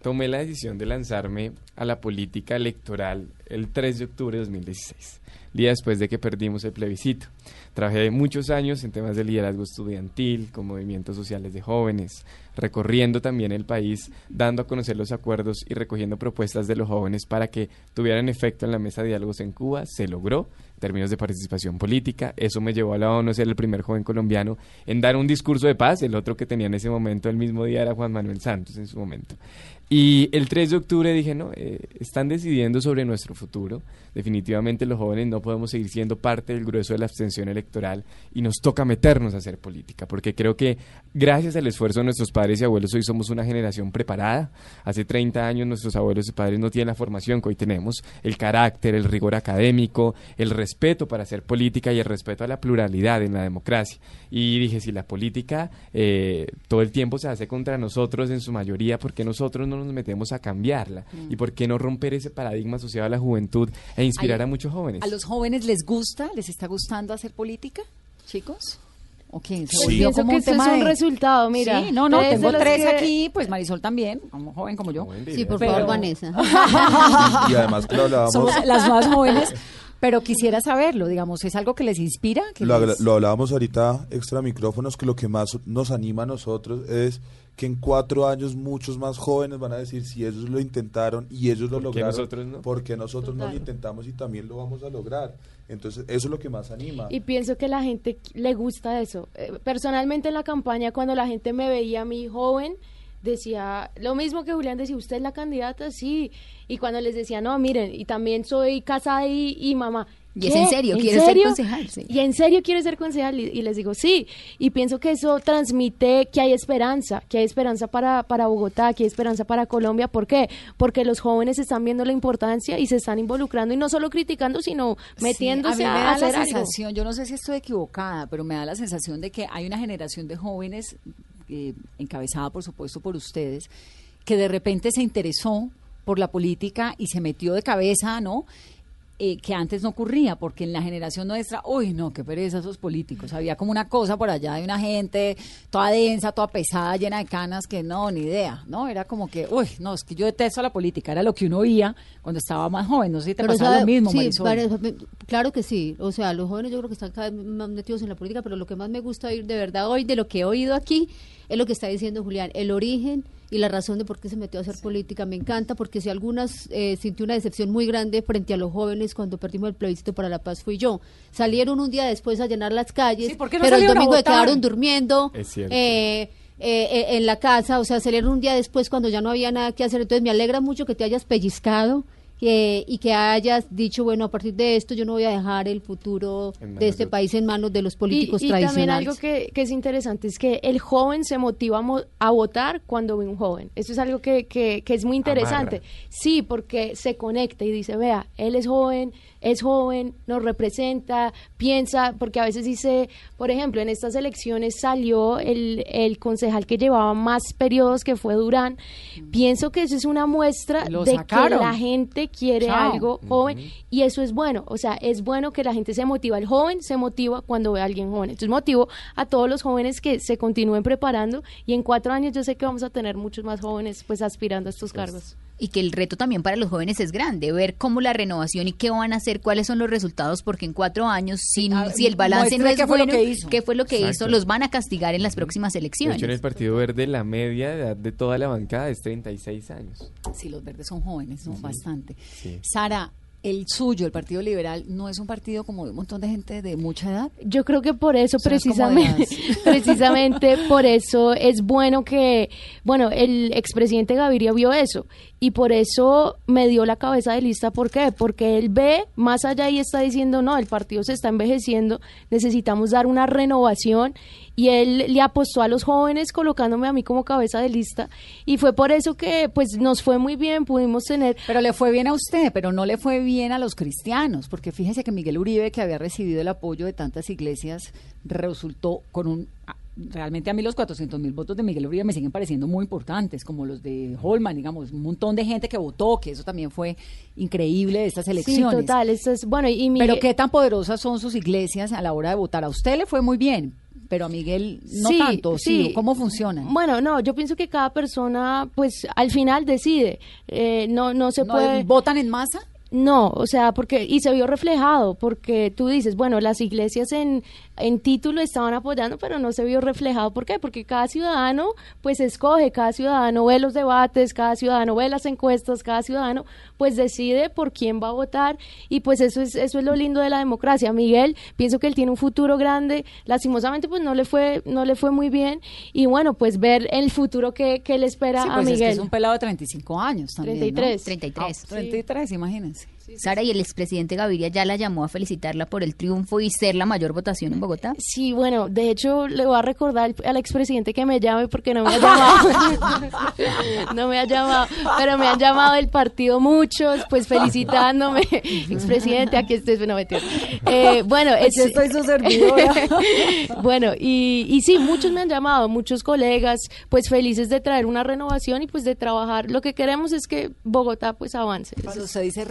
tomé la decisión de lanzarme a la política electoral el 3 de octubre de 2016, día después de que perdimos el plebiscito. Trabajé muchos años en temas de liderazgo estudiantil, con movimientos sociales de jóvenes, recorriendo también el país, dando a conocer los acuerdos y recogiendo propuestas de los jóvenes para que tuvieran efecto en la mesa de diálogos en Cuba. Se logró en términos de participación política. Eso me llevó a la ONU ser el primer joven colombiano en dar un discurso de paz. El otro que tenía en ese momento, el mismo día, era Juan Manuel Santos en su momento. Y el 3 de octubre dije, no, eh, están decidiendo sobre nuestro futuro. Definitivamente los jóvenes no podemos seguir siendo parte del grueso de la abstención electoral y nos toca meternos a hacer política, porque creo que gracias al esfuerzo de nuestros padres y abuelos hoy somos una generación preparada. Hace 30 años nuestros abuelos y padres no tienen la formación que hoy tenemos, el carácter, el rigor académico, el respeto para hacer política y el respeto a la pluralidad en la democracia. Y dije, si la política eh, todo el tiempo se hace contra nosotros en su mayoría, ¿por qué nosotros no nos metemos a cambiarla? Mm. ¿Y por qué no romper ese paradigma asociado a la juventud e inspirar Ay, a muchos jóvenes? ¿A los jóvenes les gusta, les está gustando hacer política, chicos? ¿O Pues volvió pienso como que esto es un de- resultado, mira. Sí, no, no, Tres tengo los tres que- aquí, pues Marisol también, como joven como yo. Sí, por Pero- favor, Vanessa. Y además que lo hablábamos, Somos las más jóvenes, pero quisiera saberlo, digamos, ¿es algo que les inspira? que lo, les- lo hablábamos ahorita extra micrófonos, que lo que más nos anima a nosotros es que en cuatro años muchos más jóvenes van a decir si ellos lo intentaron y ellos lo ¿Por qué lograron, nosotros no? porque nosotros no lo intentamos y también lo vamos a lograr. Entonces, eso es lo que más anima. Y pienso que la gente le gusta eso. Eh, Personalmente en la campaña, cuando la gente me veía a mí joven, decía lo mismo que Julián decía, ¿usted es la candidata? Sí. Y cuando les decía, no, miren, y también soy casada y, y mamá. Y es en serio, ¿quiere ser concejal? Sí. Y en serio quiere ser concejal. Y, y les digo, sí. Y pienso que eso transmite que hay esperanza, que hay esperanza para, para Bogotá, que hay esperanza para Colombia. ¿Por qué? Porque los jóvenes están viendo la importancia y se están involucrando y no solo criticando, sino metiéndose Sí, a mí me da hacer la algo. sensación, yo no sé si estoy equivocada, pero me da la sensación de que hay una generación de jóvenes, eh, encabezada por supuesto por ustedes, que de repente se interesó por la política y se metió de cabeza, ¿no? Eh, que antes no ocurría, porque en la generación nuestra, uy, no, qué pereza esos políticos. Había como una cosa por allá de una gente toda densa, toda pesada, llena de canas, que no, ni idea, ¿no? Era como que, uy, no, es que yo detesto la política, era lo que uno oía cuando estaba más joven. No sé si te pasaba sabe- lo mismo, sí, Marisol. claro que sí. O sea, los jóvenes yo creo que están cada vez más metidos en la política, pero lo que más me gusta oír de verdad hoy, de lo que he oído aquí, es lo que está diciendo Julián, el origen y la razón de por qué se metió a hacer política. Me encanta porque si algunas eh, sintió una decepción muy grande frente a los jóvenes cuando perdimos el plebiscito para la paz fui yo. Salieron un día después a llenar las calles, Sí, ¿por qué no pero el domingo quedaron durmiendo. Es cierto. eh, eh, eh, en la casa, o sea, salieron un día después cuando ya no había nada que hacer. Entonces me alegra mucho que te hayas pellizcado que- y que hayas dicho, bueno, a partir de esto yo no voy a dejar el futuro de este de- país en manos de los Y, políticos y también tradicionales. algo que, que es interesante es que el joven se motiva a, mo- a votar cuando ve un joven. Eso es algo que, que, que es muy interesante. Amarra. Sí, porque se conecta y dice, vea, él es joven, es joven, nos representa, piensa, porque a veces dice, por ejemplo, en estas elecciones salió el, el concejal que llevaba más periodos, que fue Durán. Pienso que eso es una muestra Lo de sacaron. que la gente quiere Chao. algo joven y eso es bueno, o sea, es bueno que la gente se motiva, el joven se motiva cuando ve a alguien joven, entonces motivo a todos los jóvenes que se continúen preparando y en cuatro años yo sé que vamos a tener muchos más jóvenes pues aspirando a estos cargos. Y que el reto también para los jóvenes es grande, ver cómo la renovación y qué van a hacer, cuáles son los resultados, porque en cuatro años, si, Ah, si el balance no es qué fue lo bueno, que hizo. qué fue lo que Exacto. hizo, los van a castigar en las próximas De elecciones. hecho, en el Partido Verde la media de edad de toda la bancada es 36 años. Sí, los verdes son jóvenes, ¿no? Bastante. Sí. Sara, el suyo, el Partido Liberal, no es un partido como de un montón de gente de mucha edad. Yo creo que por eso O sea, es como de precisamente, precisamente por eso es bueno que, bueno, el expresidente Gaviria vio eso y por eso me dio la cabeza de lista. ¿Por qué? Porque él ve más allá y está diciendo, no, el partido se está envejeciendo, necesitamos dar una renovación y él le apostó a los jóvenes colocándome a mí como cabeza de lista y fue por eso que pues nos fue muy bien, pudimos tener... Pero le fue bien a usted, pero no le fue bien a los cristianos, porque fíjese que Miguel Uribe, que había recibido el apoyo de tantas iglesias, resultó con un... Realmente a mí los 400 mil votos de Miguel Uribe me siguen pareciendo muy importantes, como los de Holman, digamos, un montón de gente que votó, que eso también fue increíble de estas elecciones. Sí, total, eso es, bueno, y Pero qué tan poderosas son sus iglesias a la hora de votar. A usted le fue muy bien, pero a Miguel no Sí, tanto. Sí. ¿Cómo funciona? Bueno, no, yo pienso que cada persona, pues, al final decide. Eh, no, no se ¿No puede. ¿Votan en masa? No, o sea, porque y se vio reflejado, porque tú dices, bueno, las iglesias en, en título estaban apoyando, pero no se vio reflejado. ¿Por qué? Porque cada ciudadano, pues, escoge, cada ciudadano ve los debates, cada ciudadano ve las encuestas, cada ciudadano, pues, decide por quién va a votar y, pues, eso es eso es lo lindo de la democracia. Miguel, pienso que él tiene un futuro grande. Lastimosamente, pues, no le fue no le fue muy bien y bueno, pues, ver el futuro que, que le espera Sí, a pues es, que Miguel. es un pelado de 35 años también. 33. 33. Ah, 33, imagínense. see. Sara, ¿y el expresidente Gaviria ya la llamó a felicitarla por el triunfo y ser la mayor votación en Bogotá? Sí, bueno, de hecho le voy a recordar al expresidente que me llame porque no me ha llamado. no me ha llamado, pero me han llamado del partido muchos, pues felicitándome. expresidente, aquí estoy, no mentira. Eh, bueno, Aquí estoy su servidora. bueno, y, y sí, muchos me han llamado, muchos colegas, pues felices de traer una renovación y pues de trabajar. Lo que queremos es que Bogotá pues avance. Cuando usted dice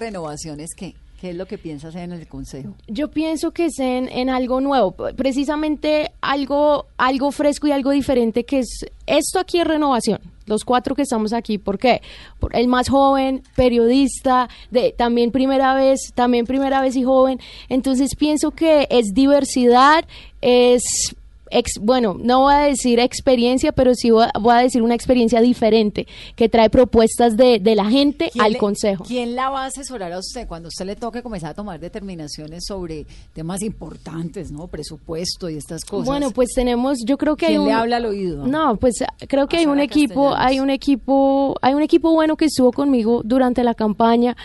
¿qué? ¿Qué es lo que piensa hacer en el Consejo? Yo pienso que es en, algo nuevo, precisamente algo, algo fresco y algo diferente que es esto aquí es renovación. Los cuatro que estamos aquí, ¿por qué? El más joven, periodista, de también primera vez, también primera vez y joven. Entonces pienso que es diversidad, es ex- bueno, no voy a decir experiencia, pero sí voy a, voy a decir una experiencia diferente que trae propuestas de, de la gente ¿Quién al le- consejo. ¿Quién la va a asesorar a usted cuando usted le toque comenzar a tomar determinaciones sobre temas importantes, ¿no? Presupuesto y estas cosas. Bueno, pues tenemos, yo creo que hay ¿Quién un... le habla al oído? No, pues creo que hay un equipo, hay un equipo, hay un equipo bueno que estuvo conmigo durante la campaña.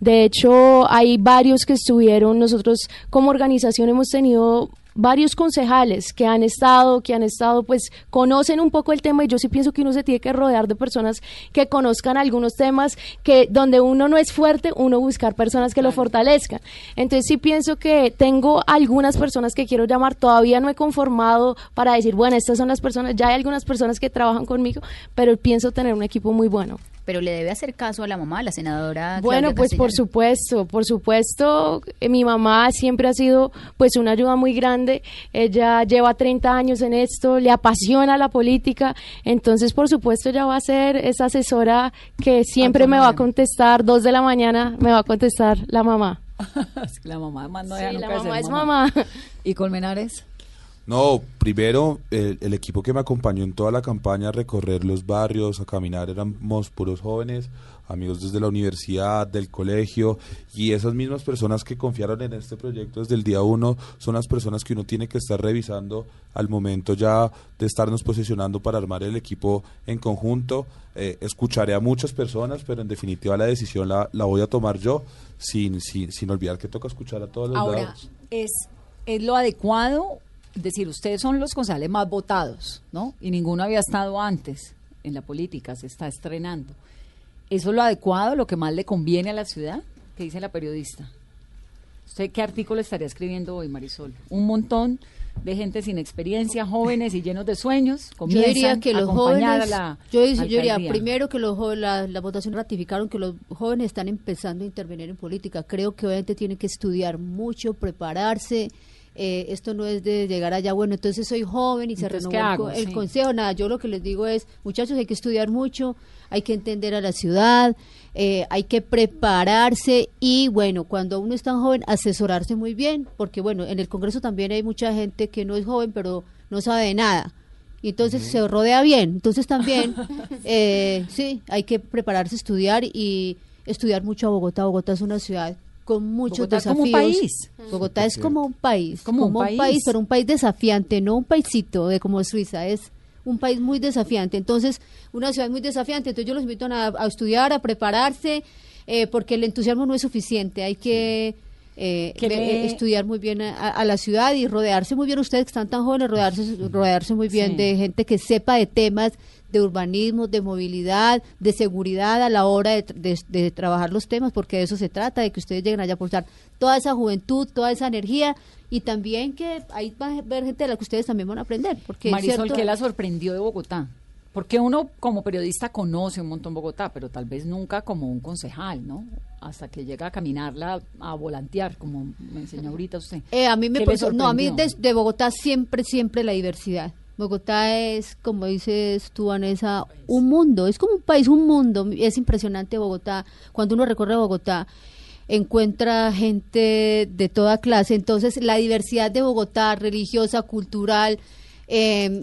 De hecho, hay varios que estuvieron. Nosotros como organización hemos tenido varios concejales que han estado, que han estado, pues conocen un poco el tema y yo sí pienso que uno se tiene que rodear de personas que conozcan algunos temas, que donde uno no es fuerte, uno buscar personas que lo fortalezcan. Entonces sí pienso que tengo algunas personas que quiero llamar, todavía no he conformado para decir, bueno, estas son las personas, ya hay algunas personas que trabajan conmigo, pero pienso tener un equipo muy bueno. Pero le debe hacer caso a la mamá, a la senadora. Bueno, Claudia pues por supuesto, por supuesto, eh, mi mamá siempre ha sido pues una ayuda muy grande. Ella lleva 30 años en esto, le apasiona la política, entonces por supuesto ella va a ser esa asesora que siempre me va a contestar, dos de la mañana me va a contestar la mamá. La mamá no Sí, la mamá es mamá. ¿Y Colmenares? No, primero el, el equipo que me acompañó en toda la campaña a recorrer los barrios, a caminar, éramos puros jóvenes, amigos desde la universidad, del colegio, y esas mismas personas que confiaron en este proyecto desde el día uno son las personas que uno tiene que estar revisando al momento ya de estarnos posicionando para armar el equipo en conjunto. Eh, escucharé a muchas personas, pero en definitiva la decisión la, la voy a tomar yo, sin, sin, sin olvidar que toca escuchar a todos los Ahora, lados. ¿es, ¿es lo adecuado? Decir, ustedes son los concejales más votados, ¿no? Y ninguno había estado antes en la política, se está estrenando. ¿Eso es lo adecuado, lo que más le conviene a la ciudad? ¿Qué dice la periodista? ¿Usted qué artículo estaría escribiendo hoy, Marisol? Un montón de gente sin experiencia, jóvenes y llenos de sueños. Yo diría que a los jóvenes, la yo, diría- yo diría primero que los jo- la, la votación ratificaron que los jóvenes están empezando a intervenir en política. Creo que obviamente tienen que estudiar mucho, prepararse. Eh, esto no es de llegar allá, bueno, entonces soy joven y se Entonces, renovó ¿qué el, Sí. consejo. Nada, yo lo que les digo es, muchachos, hay que estudiar mucho, hay que entender a la ciudad, eh, hay que prepararse y, bueno, cuando uno es tan joven, asesorarse muy bien, porque, bueno, en el Congreso también hay mucha gente que no es joven, pero no sabe de nada y entonces se rodea bien. Entonces también, eh, sí, hay que prepararse, estudiar y estudiar mucho a Bogotá. Bogotá es una ciudad con muchos Bogotá es desafíos. como un país. Bogotá es como un país, Como como, un un, país. país. pero un país desafiante, no un paisito de como Suiza, es un país muy desafiante. Entonces, una ciudad muy desafiante. Entonces, yo los invito a, a estudiar, a prepararse, eh, porque el entusiasmo no es suficiente. Hay que eh, ¿Qué ve- le- eh, estudiar muy bien a, a la ciudad y rodearse muy bien. Ustedes que están tan jóvenes, rodearse, rodearse muy bien Sí. de gente que sepa de temas de urbanismo, de movilidad, de seguridad a la hora de, de- de trabajar los temas, porque de eso se trata, de que ustedes lleguen allá a aportar toda esa juventud, toda esa energía y también que ahí va a haber gente de la que ustedes también van a aprender. Porque Marisol, ¿qué la sorprendió de Bogotá? Porque uno como periodista conoce un montón Bogotá, pero tal vez nunca como un concejal, ¿no? Hasta que llega a caminarla, a volantear, como me enseñó ahorita usted. Eh, a mí me ¿Qué le pasó- no, a mí de Bogotá siempre, siempre la diversidad. Bogotá es, como dices tú, Vanessa, un mundo, es como un país, un mundo. Es impresionante Bogotá. Cuando uno recorre Bogotá, encuentra gente de toda clase. Entonces, la diversidad de Bogotá, religiosa, cultural, eh,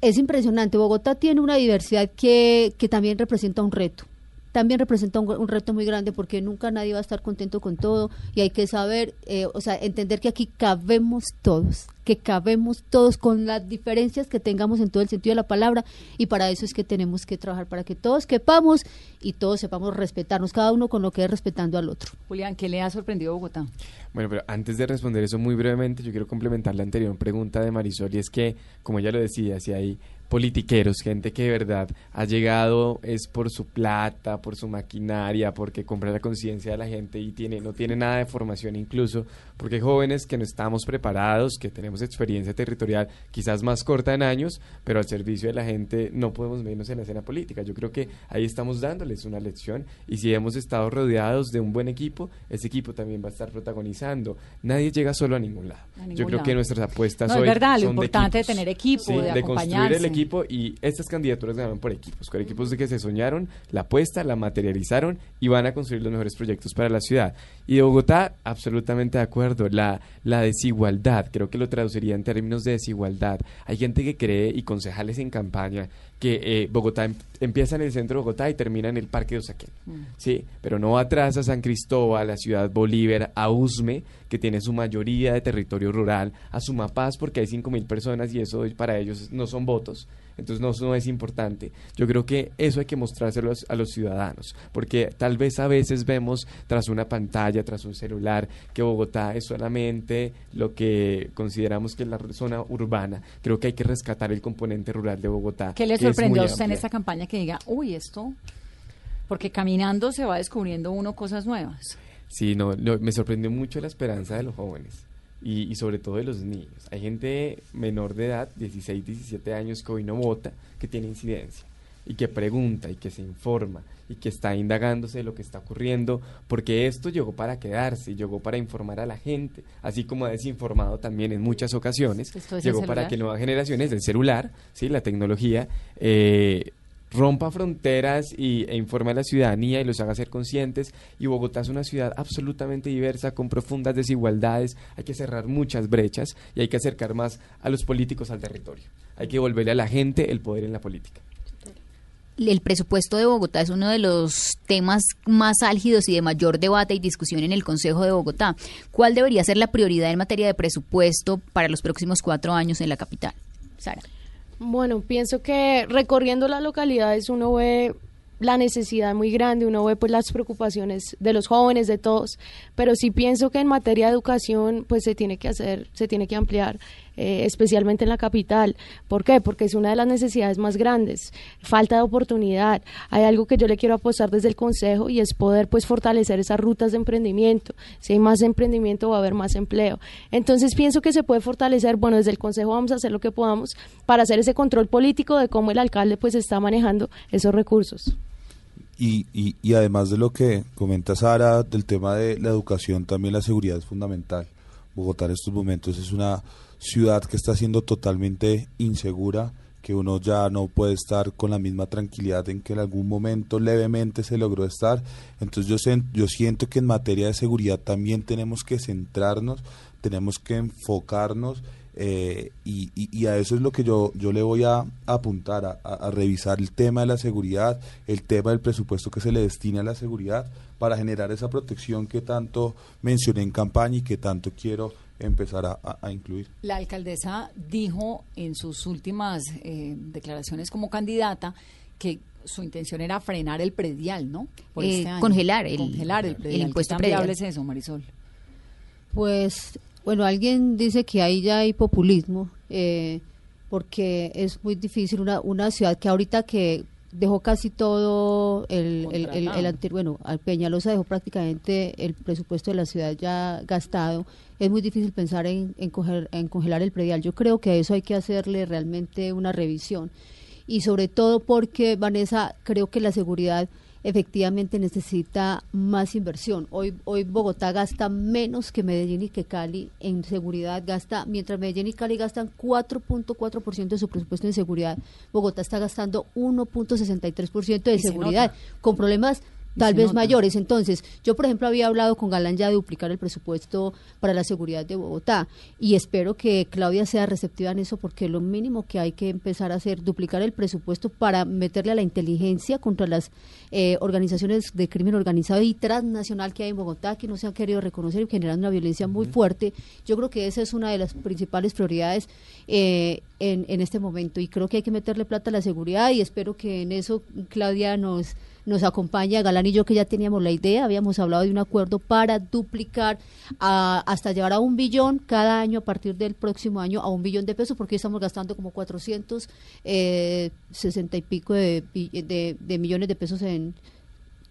es impresionante. Bogotá tiene una diversidad que, que también representa un reto. También representa un, un reto muy grande porque nunca nadie va a estar contento con todo y hay que saber, eh, o sea, entender que aquí cabemos todos, que cabemos todos con las diferencias que tengamos en todo el sentido de la palabra y para eso es que tenemos que trabajar, para que todos quepamos y todos sepamos respetarnos, cada uno con lo que es respetando al otro. Julián, ¿qué le ha sorprendido Bogotá? Bueno, pero antes de responder eso muy brevemente, yo quiero complementar la anterior pregunta de Marisol y es que, como ella lo decía, si hay politiqueros, gente que de verdad ha llegado es por su plata, por su maquinaria, porque compra la conciencia de la gente y tiene no tiene nada de formación incluso, porque hay jóvenes que no estamos preparados, que tenemos experiencia territorial quizás más corta en años, pero al servicio de la gente no podemos menos en la escena política. Yo creo que ahí estamos dándoles una lección y si hemos estado rodeados de un buen equipo, ese equipo también va a estar protagonizando. Nadie llega solo a ningún lado. A ningún Yo creo lado. que nuestras apuestas No, es hoy verdad, lo son de importante de equipos. tener equipo, Sí, de de construir acompañarse. el y estas candidaturas ganan por equipos, con equipos de que se soñaron, la apuesta, la materializaron y van a construir los mejores proyectos para la ciudad. Y de Bogotá, absolutamente de acuerdo, la, la desigualdad, creo que lo traduciría en términos de desigualdad. Hay gente que cree y concejales en campaña que eh, Bogotá em- empieza en el centro de Bogotá y termina en el Parque de Usaquén. Sí, pero no atrás a San Cristóbal, a Ciudad Bolívar, a Usme, que tiene su mayoría de territorio rural, a Sumapaz, porque hay 5.000 personas y eso para ellos no son votos. Entonces no, no es importante. Yo creo que eso hay que mostrárselo a los- ciudadanos, porque tal vez a veces vemos tras una pantalla, tras un celular, que Bogotá es solamente lo que consideramos que es la zona urbana. Creo que hay que rescatar el componente rural de Bogotá. ¿Qué le sorprendió a usted en esta campaña que diga, uy, esto? Porque caminando se va descubriendo uno cosas nuevas. Sí, no, no, me sorprendió mucho la esperanza de los jóvenes y, y sobre todo de los niños. Hay gente menor de edad, 16, 17 años, que hoy no vota, que tiene incidencia y que pregunta y que se informa y que está indagándose de lo que está ocurriendo, porque esto llegó para quedarse, llegó para informar a la gente, así como ha desinformado también en muchas ocasiones, es llegó para que nuevas generaciones del celular, sí, la tecnología, eh, rompa fronteras y, e informe a la ciudadanía y los haga ser conscientes. Y Bogotá es una ciudad absolutamente diversa, con profundas desigualdades. Hay que cerrar muchas brechas y hay que acercar más a los políticos al territorio. Hay que volverle a la gente el poder en la política. El presupuesto de Bogotá es uno de los temas más álgidos y de mayor debate y discusión en el Consejo de Bogotá. ¿Cuál debería ser la prioridad en materia de presupuesto para los próximos cuatro años en la capital? Sara. Bueno, pienso que recorriendo las localidades uno ve la necesidad muy grande, uno ve pues las preocupaciones de los jóvenes, de todos, pero sí pienso que en materia de educación pues se tiene que hacer, se tiene que ampliar, eh, especialmente en la capital. ¿Por qué? Porque es una de las necesidades más grandes, falta de oportunidad. Hay algo que yo le quiero apostar desde el Consejo y es poder pues fortalecer esas rutas de emprendimiento. Si hay más emprendimiento va a haber más empleo. Entonces pienso que se puede fortalecer, bueno, desde el Consejo vamos a hacer lo que podamos para hacer ese control político de cómo el alcalde pues está manejando esos recursos. Y, y, y además de lo que comenta Sara, del tema de la educación, también la seguridad es fundamental. Bogotá en estos momentos es una ciudad que está siendo totalmente insegura, que uno ya no puede estar con la misma tranquilidad en que en algún momento levemente se logró estar. Entonces yo, siento que en materia de seguridad también tenemos que centrarnos, tenemos que enfocarnos Eh, y, a eso es lo que yo, yo le voy a, apuntar, a- a revisar el tema de la seguridad, el tema del presupuesto que se le destina a la seguridad para generar esa protección que tanto mencioné en campaña y que tanto quiero empezar a, a- a incluir. La alcaldesa dijo en sus últimas eh, declaraciones como candidata que su intención era frenar el predial, ¿no? Por Eh, este año. congelar el- congelar el el predial. ¿Qué impuesto tan predial. es eso, Marisol? Pues, bueno, alguien dice que ahí ya hay populismo, eh, porque es muy difícil una, una ciudad que ahorita que dejó casi todo el, el, el, el bueno, al Peñalosa dejó prácticamente el presupuesto de la ciudad ya gastado, es muy difícil pensar en, en, coger- en congelar el predial. Yo creo que a eso hay que hacerle realmente una revisión. Y sobre todo porque, Vanessa, creo que la seguridad efectivamente necesita más inversión. Hoy, hoy Bogotá gasta menos que Medellín y que Cali en seguridad, gasta, mientras Medellín y Cali gastan 4.4% de su presupuesto en seguridad, Bogotá está gastando 1.63% de Y seguridad, con problemas tal vez nota. mayores. Entonces, yo por ejemplo había hablado con Galán ya de duplicar el presupuesto para la seguridad de Bogotá y espero que Claudia sea receptiva en eso porque lo mínimo que hay que empezar a hacer, duplicar el presupuesto para meterle a la inteligencia contra las eh, organizaciones de crimen organizado y transnacional que hay en Bogotá que no se han querido reconocer y generando una violencia muy fuerte. Yo creo que esa es una de las principales prioridades eh, en, en este momento y creo que hay que meterle plata a la seguridad y espero que en eso Claudia nos nos acompaña Galán y yo que ya teníamos la idea, habíamos hablado de un acuerdo para duplicar a- hasta llevar a un billón cada año a partir del próximo año a un billón de pesos porque estamos gastando como 460 y pico de, de- de millones de pesos en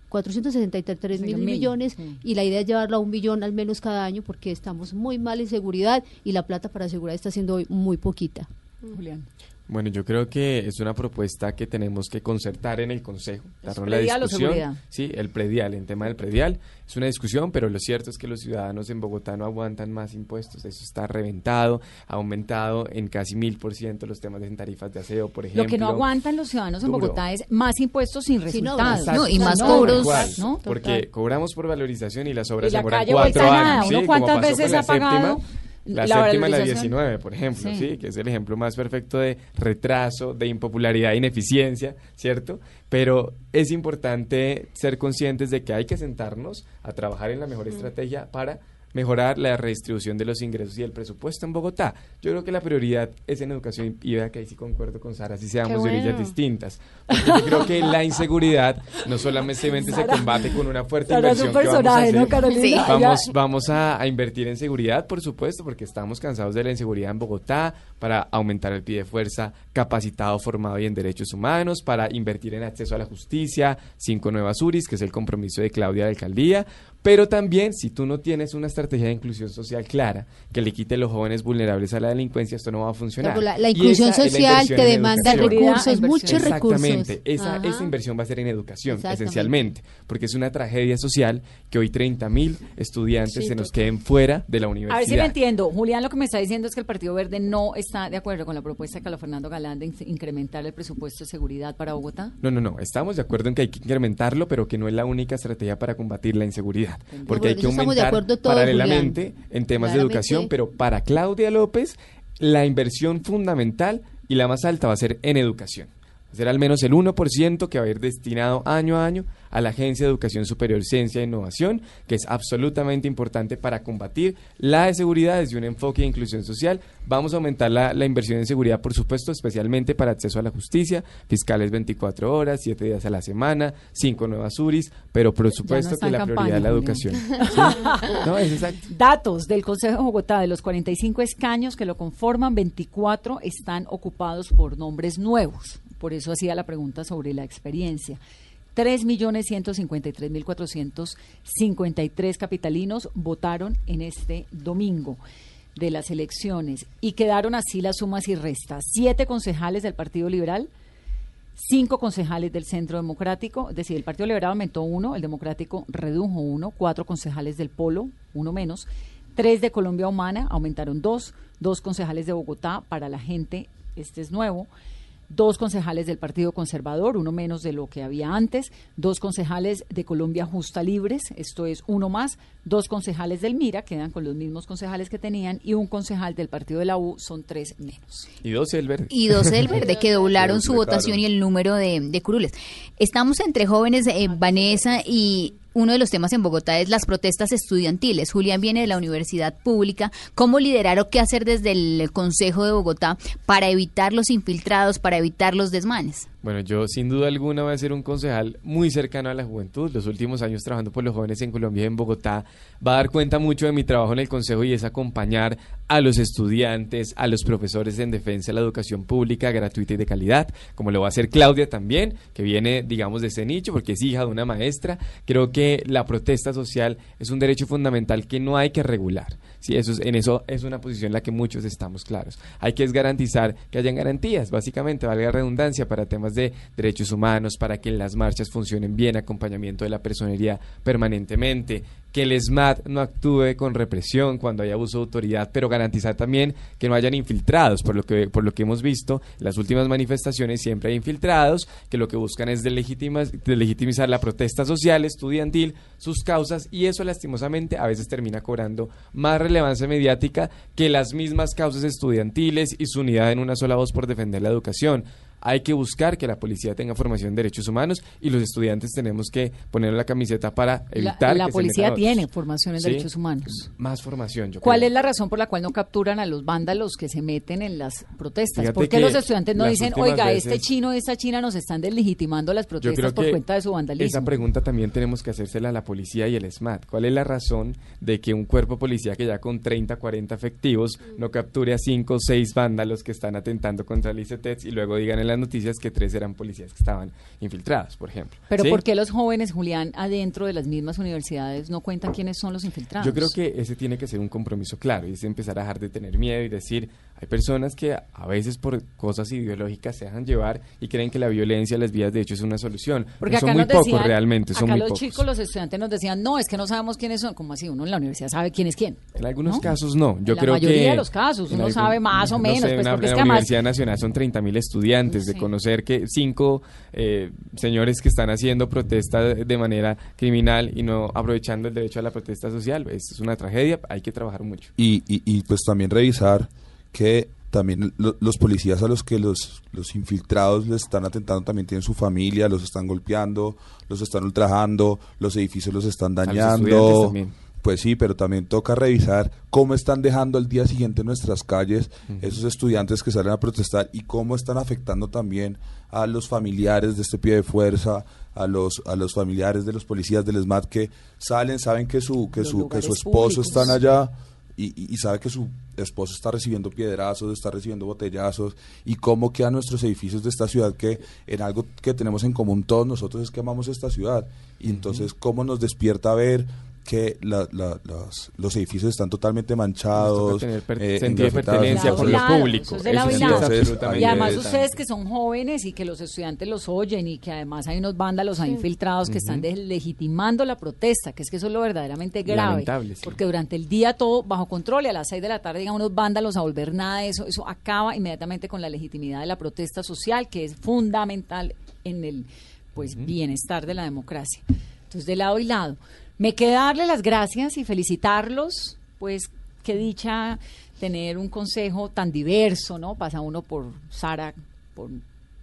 463 mil Mil. millones Sí. y la idea es llevarlo a un billón al menos cada año porque estamos muy mal en seguridad y la plata para seguridad está siendo hoy muy poquita. Julián. Bueno, yo creo que es una propuesta que tenemos que concertar en el Consejo. darnos la predial o discusión. seguridad? Sí, el predial, el tema del predial. Es una discusión, pero lo cierto es que los ciudadanos en Bogotá no aguantan más impuestos. Eso está reventado, ha aumentado en casi mil por ciento los temas de tarifas de aseo, por ejemplo. Lo que no aguantan los ciudadanos en. Bogotá es más impuestos sin Sí, no, resultados. Y más cobros. Porque cobramos por valorización y las obras Y la demoran calle cuatro nada. años. ¿Uno ¿sí? cuántas veces ha pagado séptima, la, la séptima y la valorización? 19, por ejemplo, Sí. sí. que es el ejemplo más perfecto de retraso, de impopularidad, ineficiencia, ¿cierto? Pero es importante ser conscientes de que hay que sentarnos a trabajar en la mejor estrategia para mejorar la redistribución de los ingresos y el presupuesto en Bogotá. Yo creo que la prioridad es en educación y vea que ahí sí concuerdo con Sara, si seamos de orillas distintas. Porque yo creo que la inseguridad no solamente se combate con una fuerte Sara es un inversión que vamos a personaje, ¿no? Sí. Vamos a, a invertir en seguridad, por supuesto, porque estamos cansados de la inseguridad en Bogotá, para aumentar el pie de fuerza capacitado, formado y en derechos humanos, para invertir en acceso a la justicia, cinco nuevas URIs, que es el compromiso de Claudia de Alcaldía, pero también si tú no tienes una estrategia de inclusión social clara que le quite a los jóvenes vulnerables a la delincuencia, esto no va a funcionar. La- la inclusión esa la social inversión te demanda recursos, muchos Exactamente. recursos. Esa, Ajá. esa inversión va a ser en educación, Exactamente. esencialmente, porque es una tragedia social que hoy 30 mil estudiantes Sí, se nos queden fuera de la A universidad. ver si me entiendo. Julián lo que me está diciendo es que el Partido Verde no está de acuerdo con la propuesta de Carlos Fernando Galán de in- incrementar el presupuesto de seguridad para Bogotá. No, no, no. Estamos de acuerdo en que hay que incrementarlo, pero que no es la única estrategia para combatir la inseguridad. Porque hay que eso estamos de aumentar todos, paralelamente Julián. en temas de educación, pero para Claudia López, la inversión fundamental y la más alta va a ser en educación. Va a ser al menos el 1% que va a ir destinado año a año a la Agencia de Educación Superior, Ciencia e Innovación, que es absolutamente importante para combatir la seguridad desde un enfoque de inclusión social. Vamos a aumentar la, la inversión en seguridad, por supuesto, especialmente para acceso a la justicia, fiscales 24 horas, 7 días a la semana, 5 nuevas URIs, pero por supuesto que la campaña, prioridad es la educación. ¿Sí? No, es exacto. Datos del Consejo de Bogotá, de los 45 escaños que lo conforman, 24 están ocupados por nombres nuevos. Por eso hacía la pregunta sobre la experiencia. 3.153.453 capitalinos votaron en este domingo de las elecciones y quedaron así las sumas y restas. Siete concejales del Partido Liberal, cinco concejales del Centro Democrático, es decir, el Partido Liberal aumentó uno, el Democrático redujo uno, cuatro concejales del Polo, uno menos, tres de Colombia Humana, aumentaron dos, dos concejales de Bogotá para la gente, este es nuevo, dos concejales del Partido Conservador, uno menos de lo que había antes, dos concejales de Colombia Justa Libres, esto es uno más, dos concejales del Mira, quedan con los mismos concejales que tenían, y un concejal del Partido de la U, son tres menos. Y dos el verde. Y dos el verde, que doblaron su votación y el número de, de curules. Estamos entre jóvenes, eh, Vanessa, y uno de los temas en Bogotá es las protestas estudiantiles. Julián viene de la universidad pública. ¿Cómo liderar o qué hacer desde el Consejo de Bogotá para evitar los infiltrados, para evitar los desmanes? Bueno, yo sin duda alguna voy a ser un concejal muy cercano a la juventud. Los últimos años trabajando por los jóvenes en Colombia y en Bogotá va a dar cuenta mucho de mi trabajo en el consejo y es acompañar a los estudiantes, a los profesores en defensa de la educación pública gratuita y de calidad, como lo va a hacer Claudia también, que viene, digamos, de ese nicho porque es hija de una maestra. Creo que la protesta social es un derecho fundamental que no hay que regular. Sí, eso es, en eso es una posición en la que muchos estamos claros. Hay que garantizar que hayan garantías, básicamente, valga redundancia, para temas de derechos humanos, para que las marchas funcionen bien, acompañamiento de la personería permanentemente, que el SMAT no actúe con represión cuando hay abuso de autoridad, pero garantizar también que no hayan infiltrados, por lo que, por lo que hemos visto, en las últimas manifestaciones siempre hay infiltrados, que lo que buscan es legitimizar la protesta social, estudiantil, sus causas, y eso lastimosamente a veces termina cobrando más relevancia mediática que las mismas causas estudiantiles y su unidad en una sola voz por defender la educación hay que buscar que la policía tenga formación en derechos humanos y los estudiantes tenemos que poner la camiseta para evitar la, la que policía tiene formación en derechos humanos más formación yo ¿cuál creo. es la razón por la cual no capturan a los vándalos que se meten en las protestas? Fíjate ¿por qué los estudiantes no dicen oiga este chino esta china nos están deslegitimando las protestas por cuenta de su vandalismo? esa pregunta también tenemos que hacérsela a la policía y el SMAT ¿cuál es la razón de que un cuerpo policía que ya con 30 40 efectivos no capture a 5 o 6 vándalos que están atentando contra el ICETEX y luego digan en las noticias que tres eran policías que estaban infiltrados, por ejemplo. Pero ¿Sí? ¿por qué los jóvenes, Julián, adentro de las mismas universidades no cuentan quiénes son los infiltrados? Yo creo que ese tiene que ser un compromiso claro y es empezar a dejar de tener miedo y decir, hay personas que a veces por cosas ideológicas se dejan llevar y creen que la violencia, las vías de hecho es una solución. Porque son muy nos pocos decían, realmente, son acá muy los pocos. chicos, los estudiantes nos decían, no, es que no sabemos quiénes son. Como así? Uno en la universidad sabe quién es quién. En algunos ¿no? casos no. Yo En la creo mayoría que de los casos, uno algún- sabe más o no menos, sé, pues, en la- porque es en que la además- Universidad Nacional son 30.000 estudiantes, de conocer que cinco eh, señores que están haciendo protesta de manera criminal y no aprovechando el derecho a la protesta social, es es una tragedia, hay que trabajar mucho. y, y, y, pues también revisar que también lo- los policías a los que los, los infiltrados les están atentando también tienen su familia, los están golpeando, los están ultrajando, los edificios los están dañando. Pues sí, pero también toca revisar cómo están dejando al día siguiente en nuestras calles esos estudiantes que salen a protestar y cómo están afectando también a los familiares de este pie de fuerza, a los a los familiares de los policías del SMAT que salen, saben que su que Los su que su esposo públicos. están allá y, y- sabe que su esposo está recibiendo piedrazos, está recibiendo botellazos y cómo quedan nuestros edificios de esta ciudad que en algo que tenemos en común todos nosotros es que amamos esta ciudad. Y entonces cómo nos despierta ver que la- los edificios están totalmente manchados, tener per- eh, sentido de pertenencia por lo público. eso es de lado Eso y sí y además ustedes que son jóvenes y que los estudiantes los oyen y que además hay unos vándalos ahí infiltrados que están Ujú. legitimando la protesta, que es que eso es lo verdaderamente grave. Lamentable, sí. Porque durante el día todo bajo control y a las seis de la tarde llegan unos vándalos a volver nada de eso. Eso acaba inmediatamente con la legitimidad de la protesta social, que es fundamental en el pues bienestar de la democracia. Entonces, de lado y lado. Me queda darle las gracias y felicitarlos, pues qué dicha tener un consejo tan diverso, ¿no? Pasa uno por Sara, por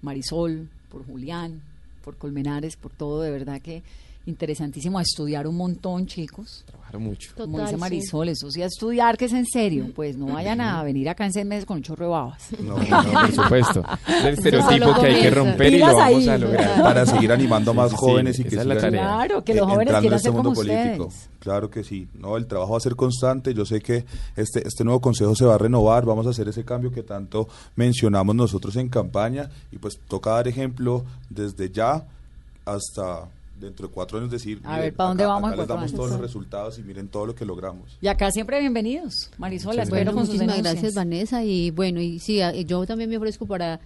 Marisol, por Julián, por Colmenares, por todo, de verdad que interesantísimo a estudiar un montón, chicos. Trabajar mucho. Como Total, dice sí. Marisol, eso sí a estudiar, que es en serio, pues no vayan a venir acá en seis meses con un chorro de babas. No, no, Por supuesto. Es el estereotipo que hay que romper y lo vamos ahí, a lograr. para seguir animando a más Sí, sí, jóvenes y que es la sigan, tarea. Claro, que eh, los jóvenes entrando en quieran este ser como mundo político. ustedes. Claro que sí. No, el trabajo va a ser constante. Yo sé que este este nuevo consejo se va a renovar. Vamos a hacer ese cambio que tanto mencionamos nosotros en campaña y pues toca dar ejemplo desde ya hasta dentro de cuatro años decir. A miren, ver, ¿pa' dónde acá- vamos acá les cuatro damos años? todos los resultados y miren todo lo que logramos. Y acá siempre bienvenidos, Marisol, Muchas espero Bueno, con sus muchísimas denuncias. gracias, Vanessa. Y bueno, y sí, yo también me ofrezco para.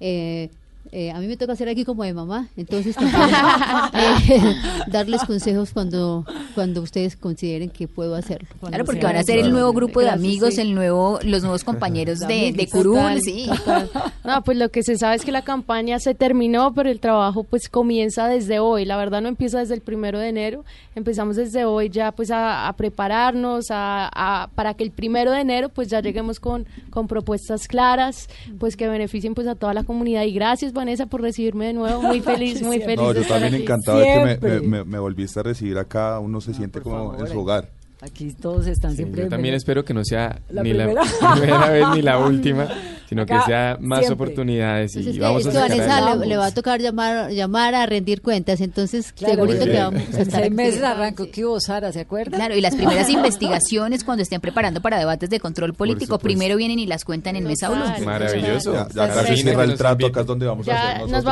eh, eh, a mí me toca hacer aquí como de mamá, entonces también, eh, darles consejos cuando, cuando ustedes consideren que puedo hacerlo. Claro, porque van a ser el nuevo grupo de amigos, el nuevo, los nuevos compañeros de, de Curul, Total, sí. total. No, pues lo que se sabe es que la campaña se terminó, pero el trabajo pues comienza desde hoy. La verdad no empieza desde el primero de enero, empezamos desde hoy ya pues a, a prepararnos a, a- para que el primero de enero pues ya lleguemos con, con propuestas claras, pues que beneficien pues a toda la comunidad. Y gracias Vanessa por recibirme de nuevo, muy feliz, muy feliz. No, yo también encantado de que me- me- me volviste a recibir acá. Uno se siente como en su hogar. Aquí todos están Sí, siempre. yo también espero que no sea La ni la primera. primera vez ni la última, sino que Acá, sea más siempre. oportunidades y es que- vamos a que sacar Vanessa le, le va a tocar llamar, llamar a rendir cuentas, entonces Claro, segurito que vamos a En estar aquí. meses arrancó que hubo Sara, ¿se acuerda? Claro, y las primeras investigaciones cuando estén preparando para debates de control político, primero vienen y las cuentan en Mesa Blue. Maravilloso. Ya, ya casi que cierra el nos trato, acá es donde vamos a Ya hacer nos nosotros.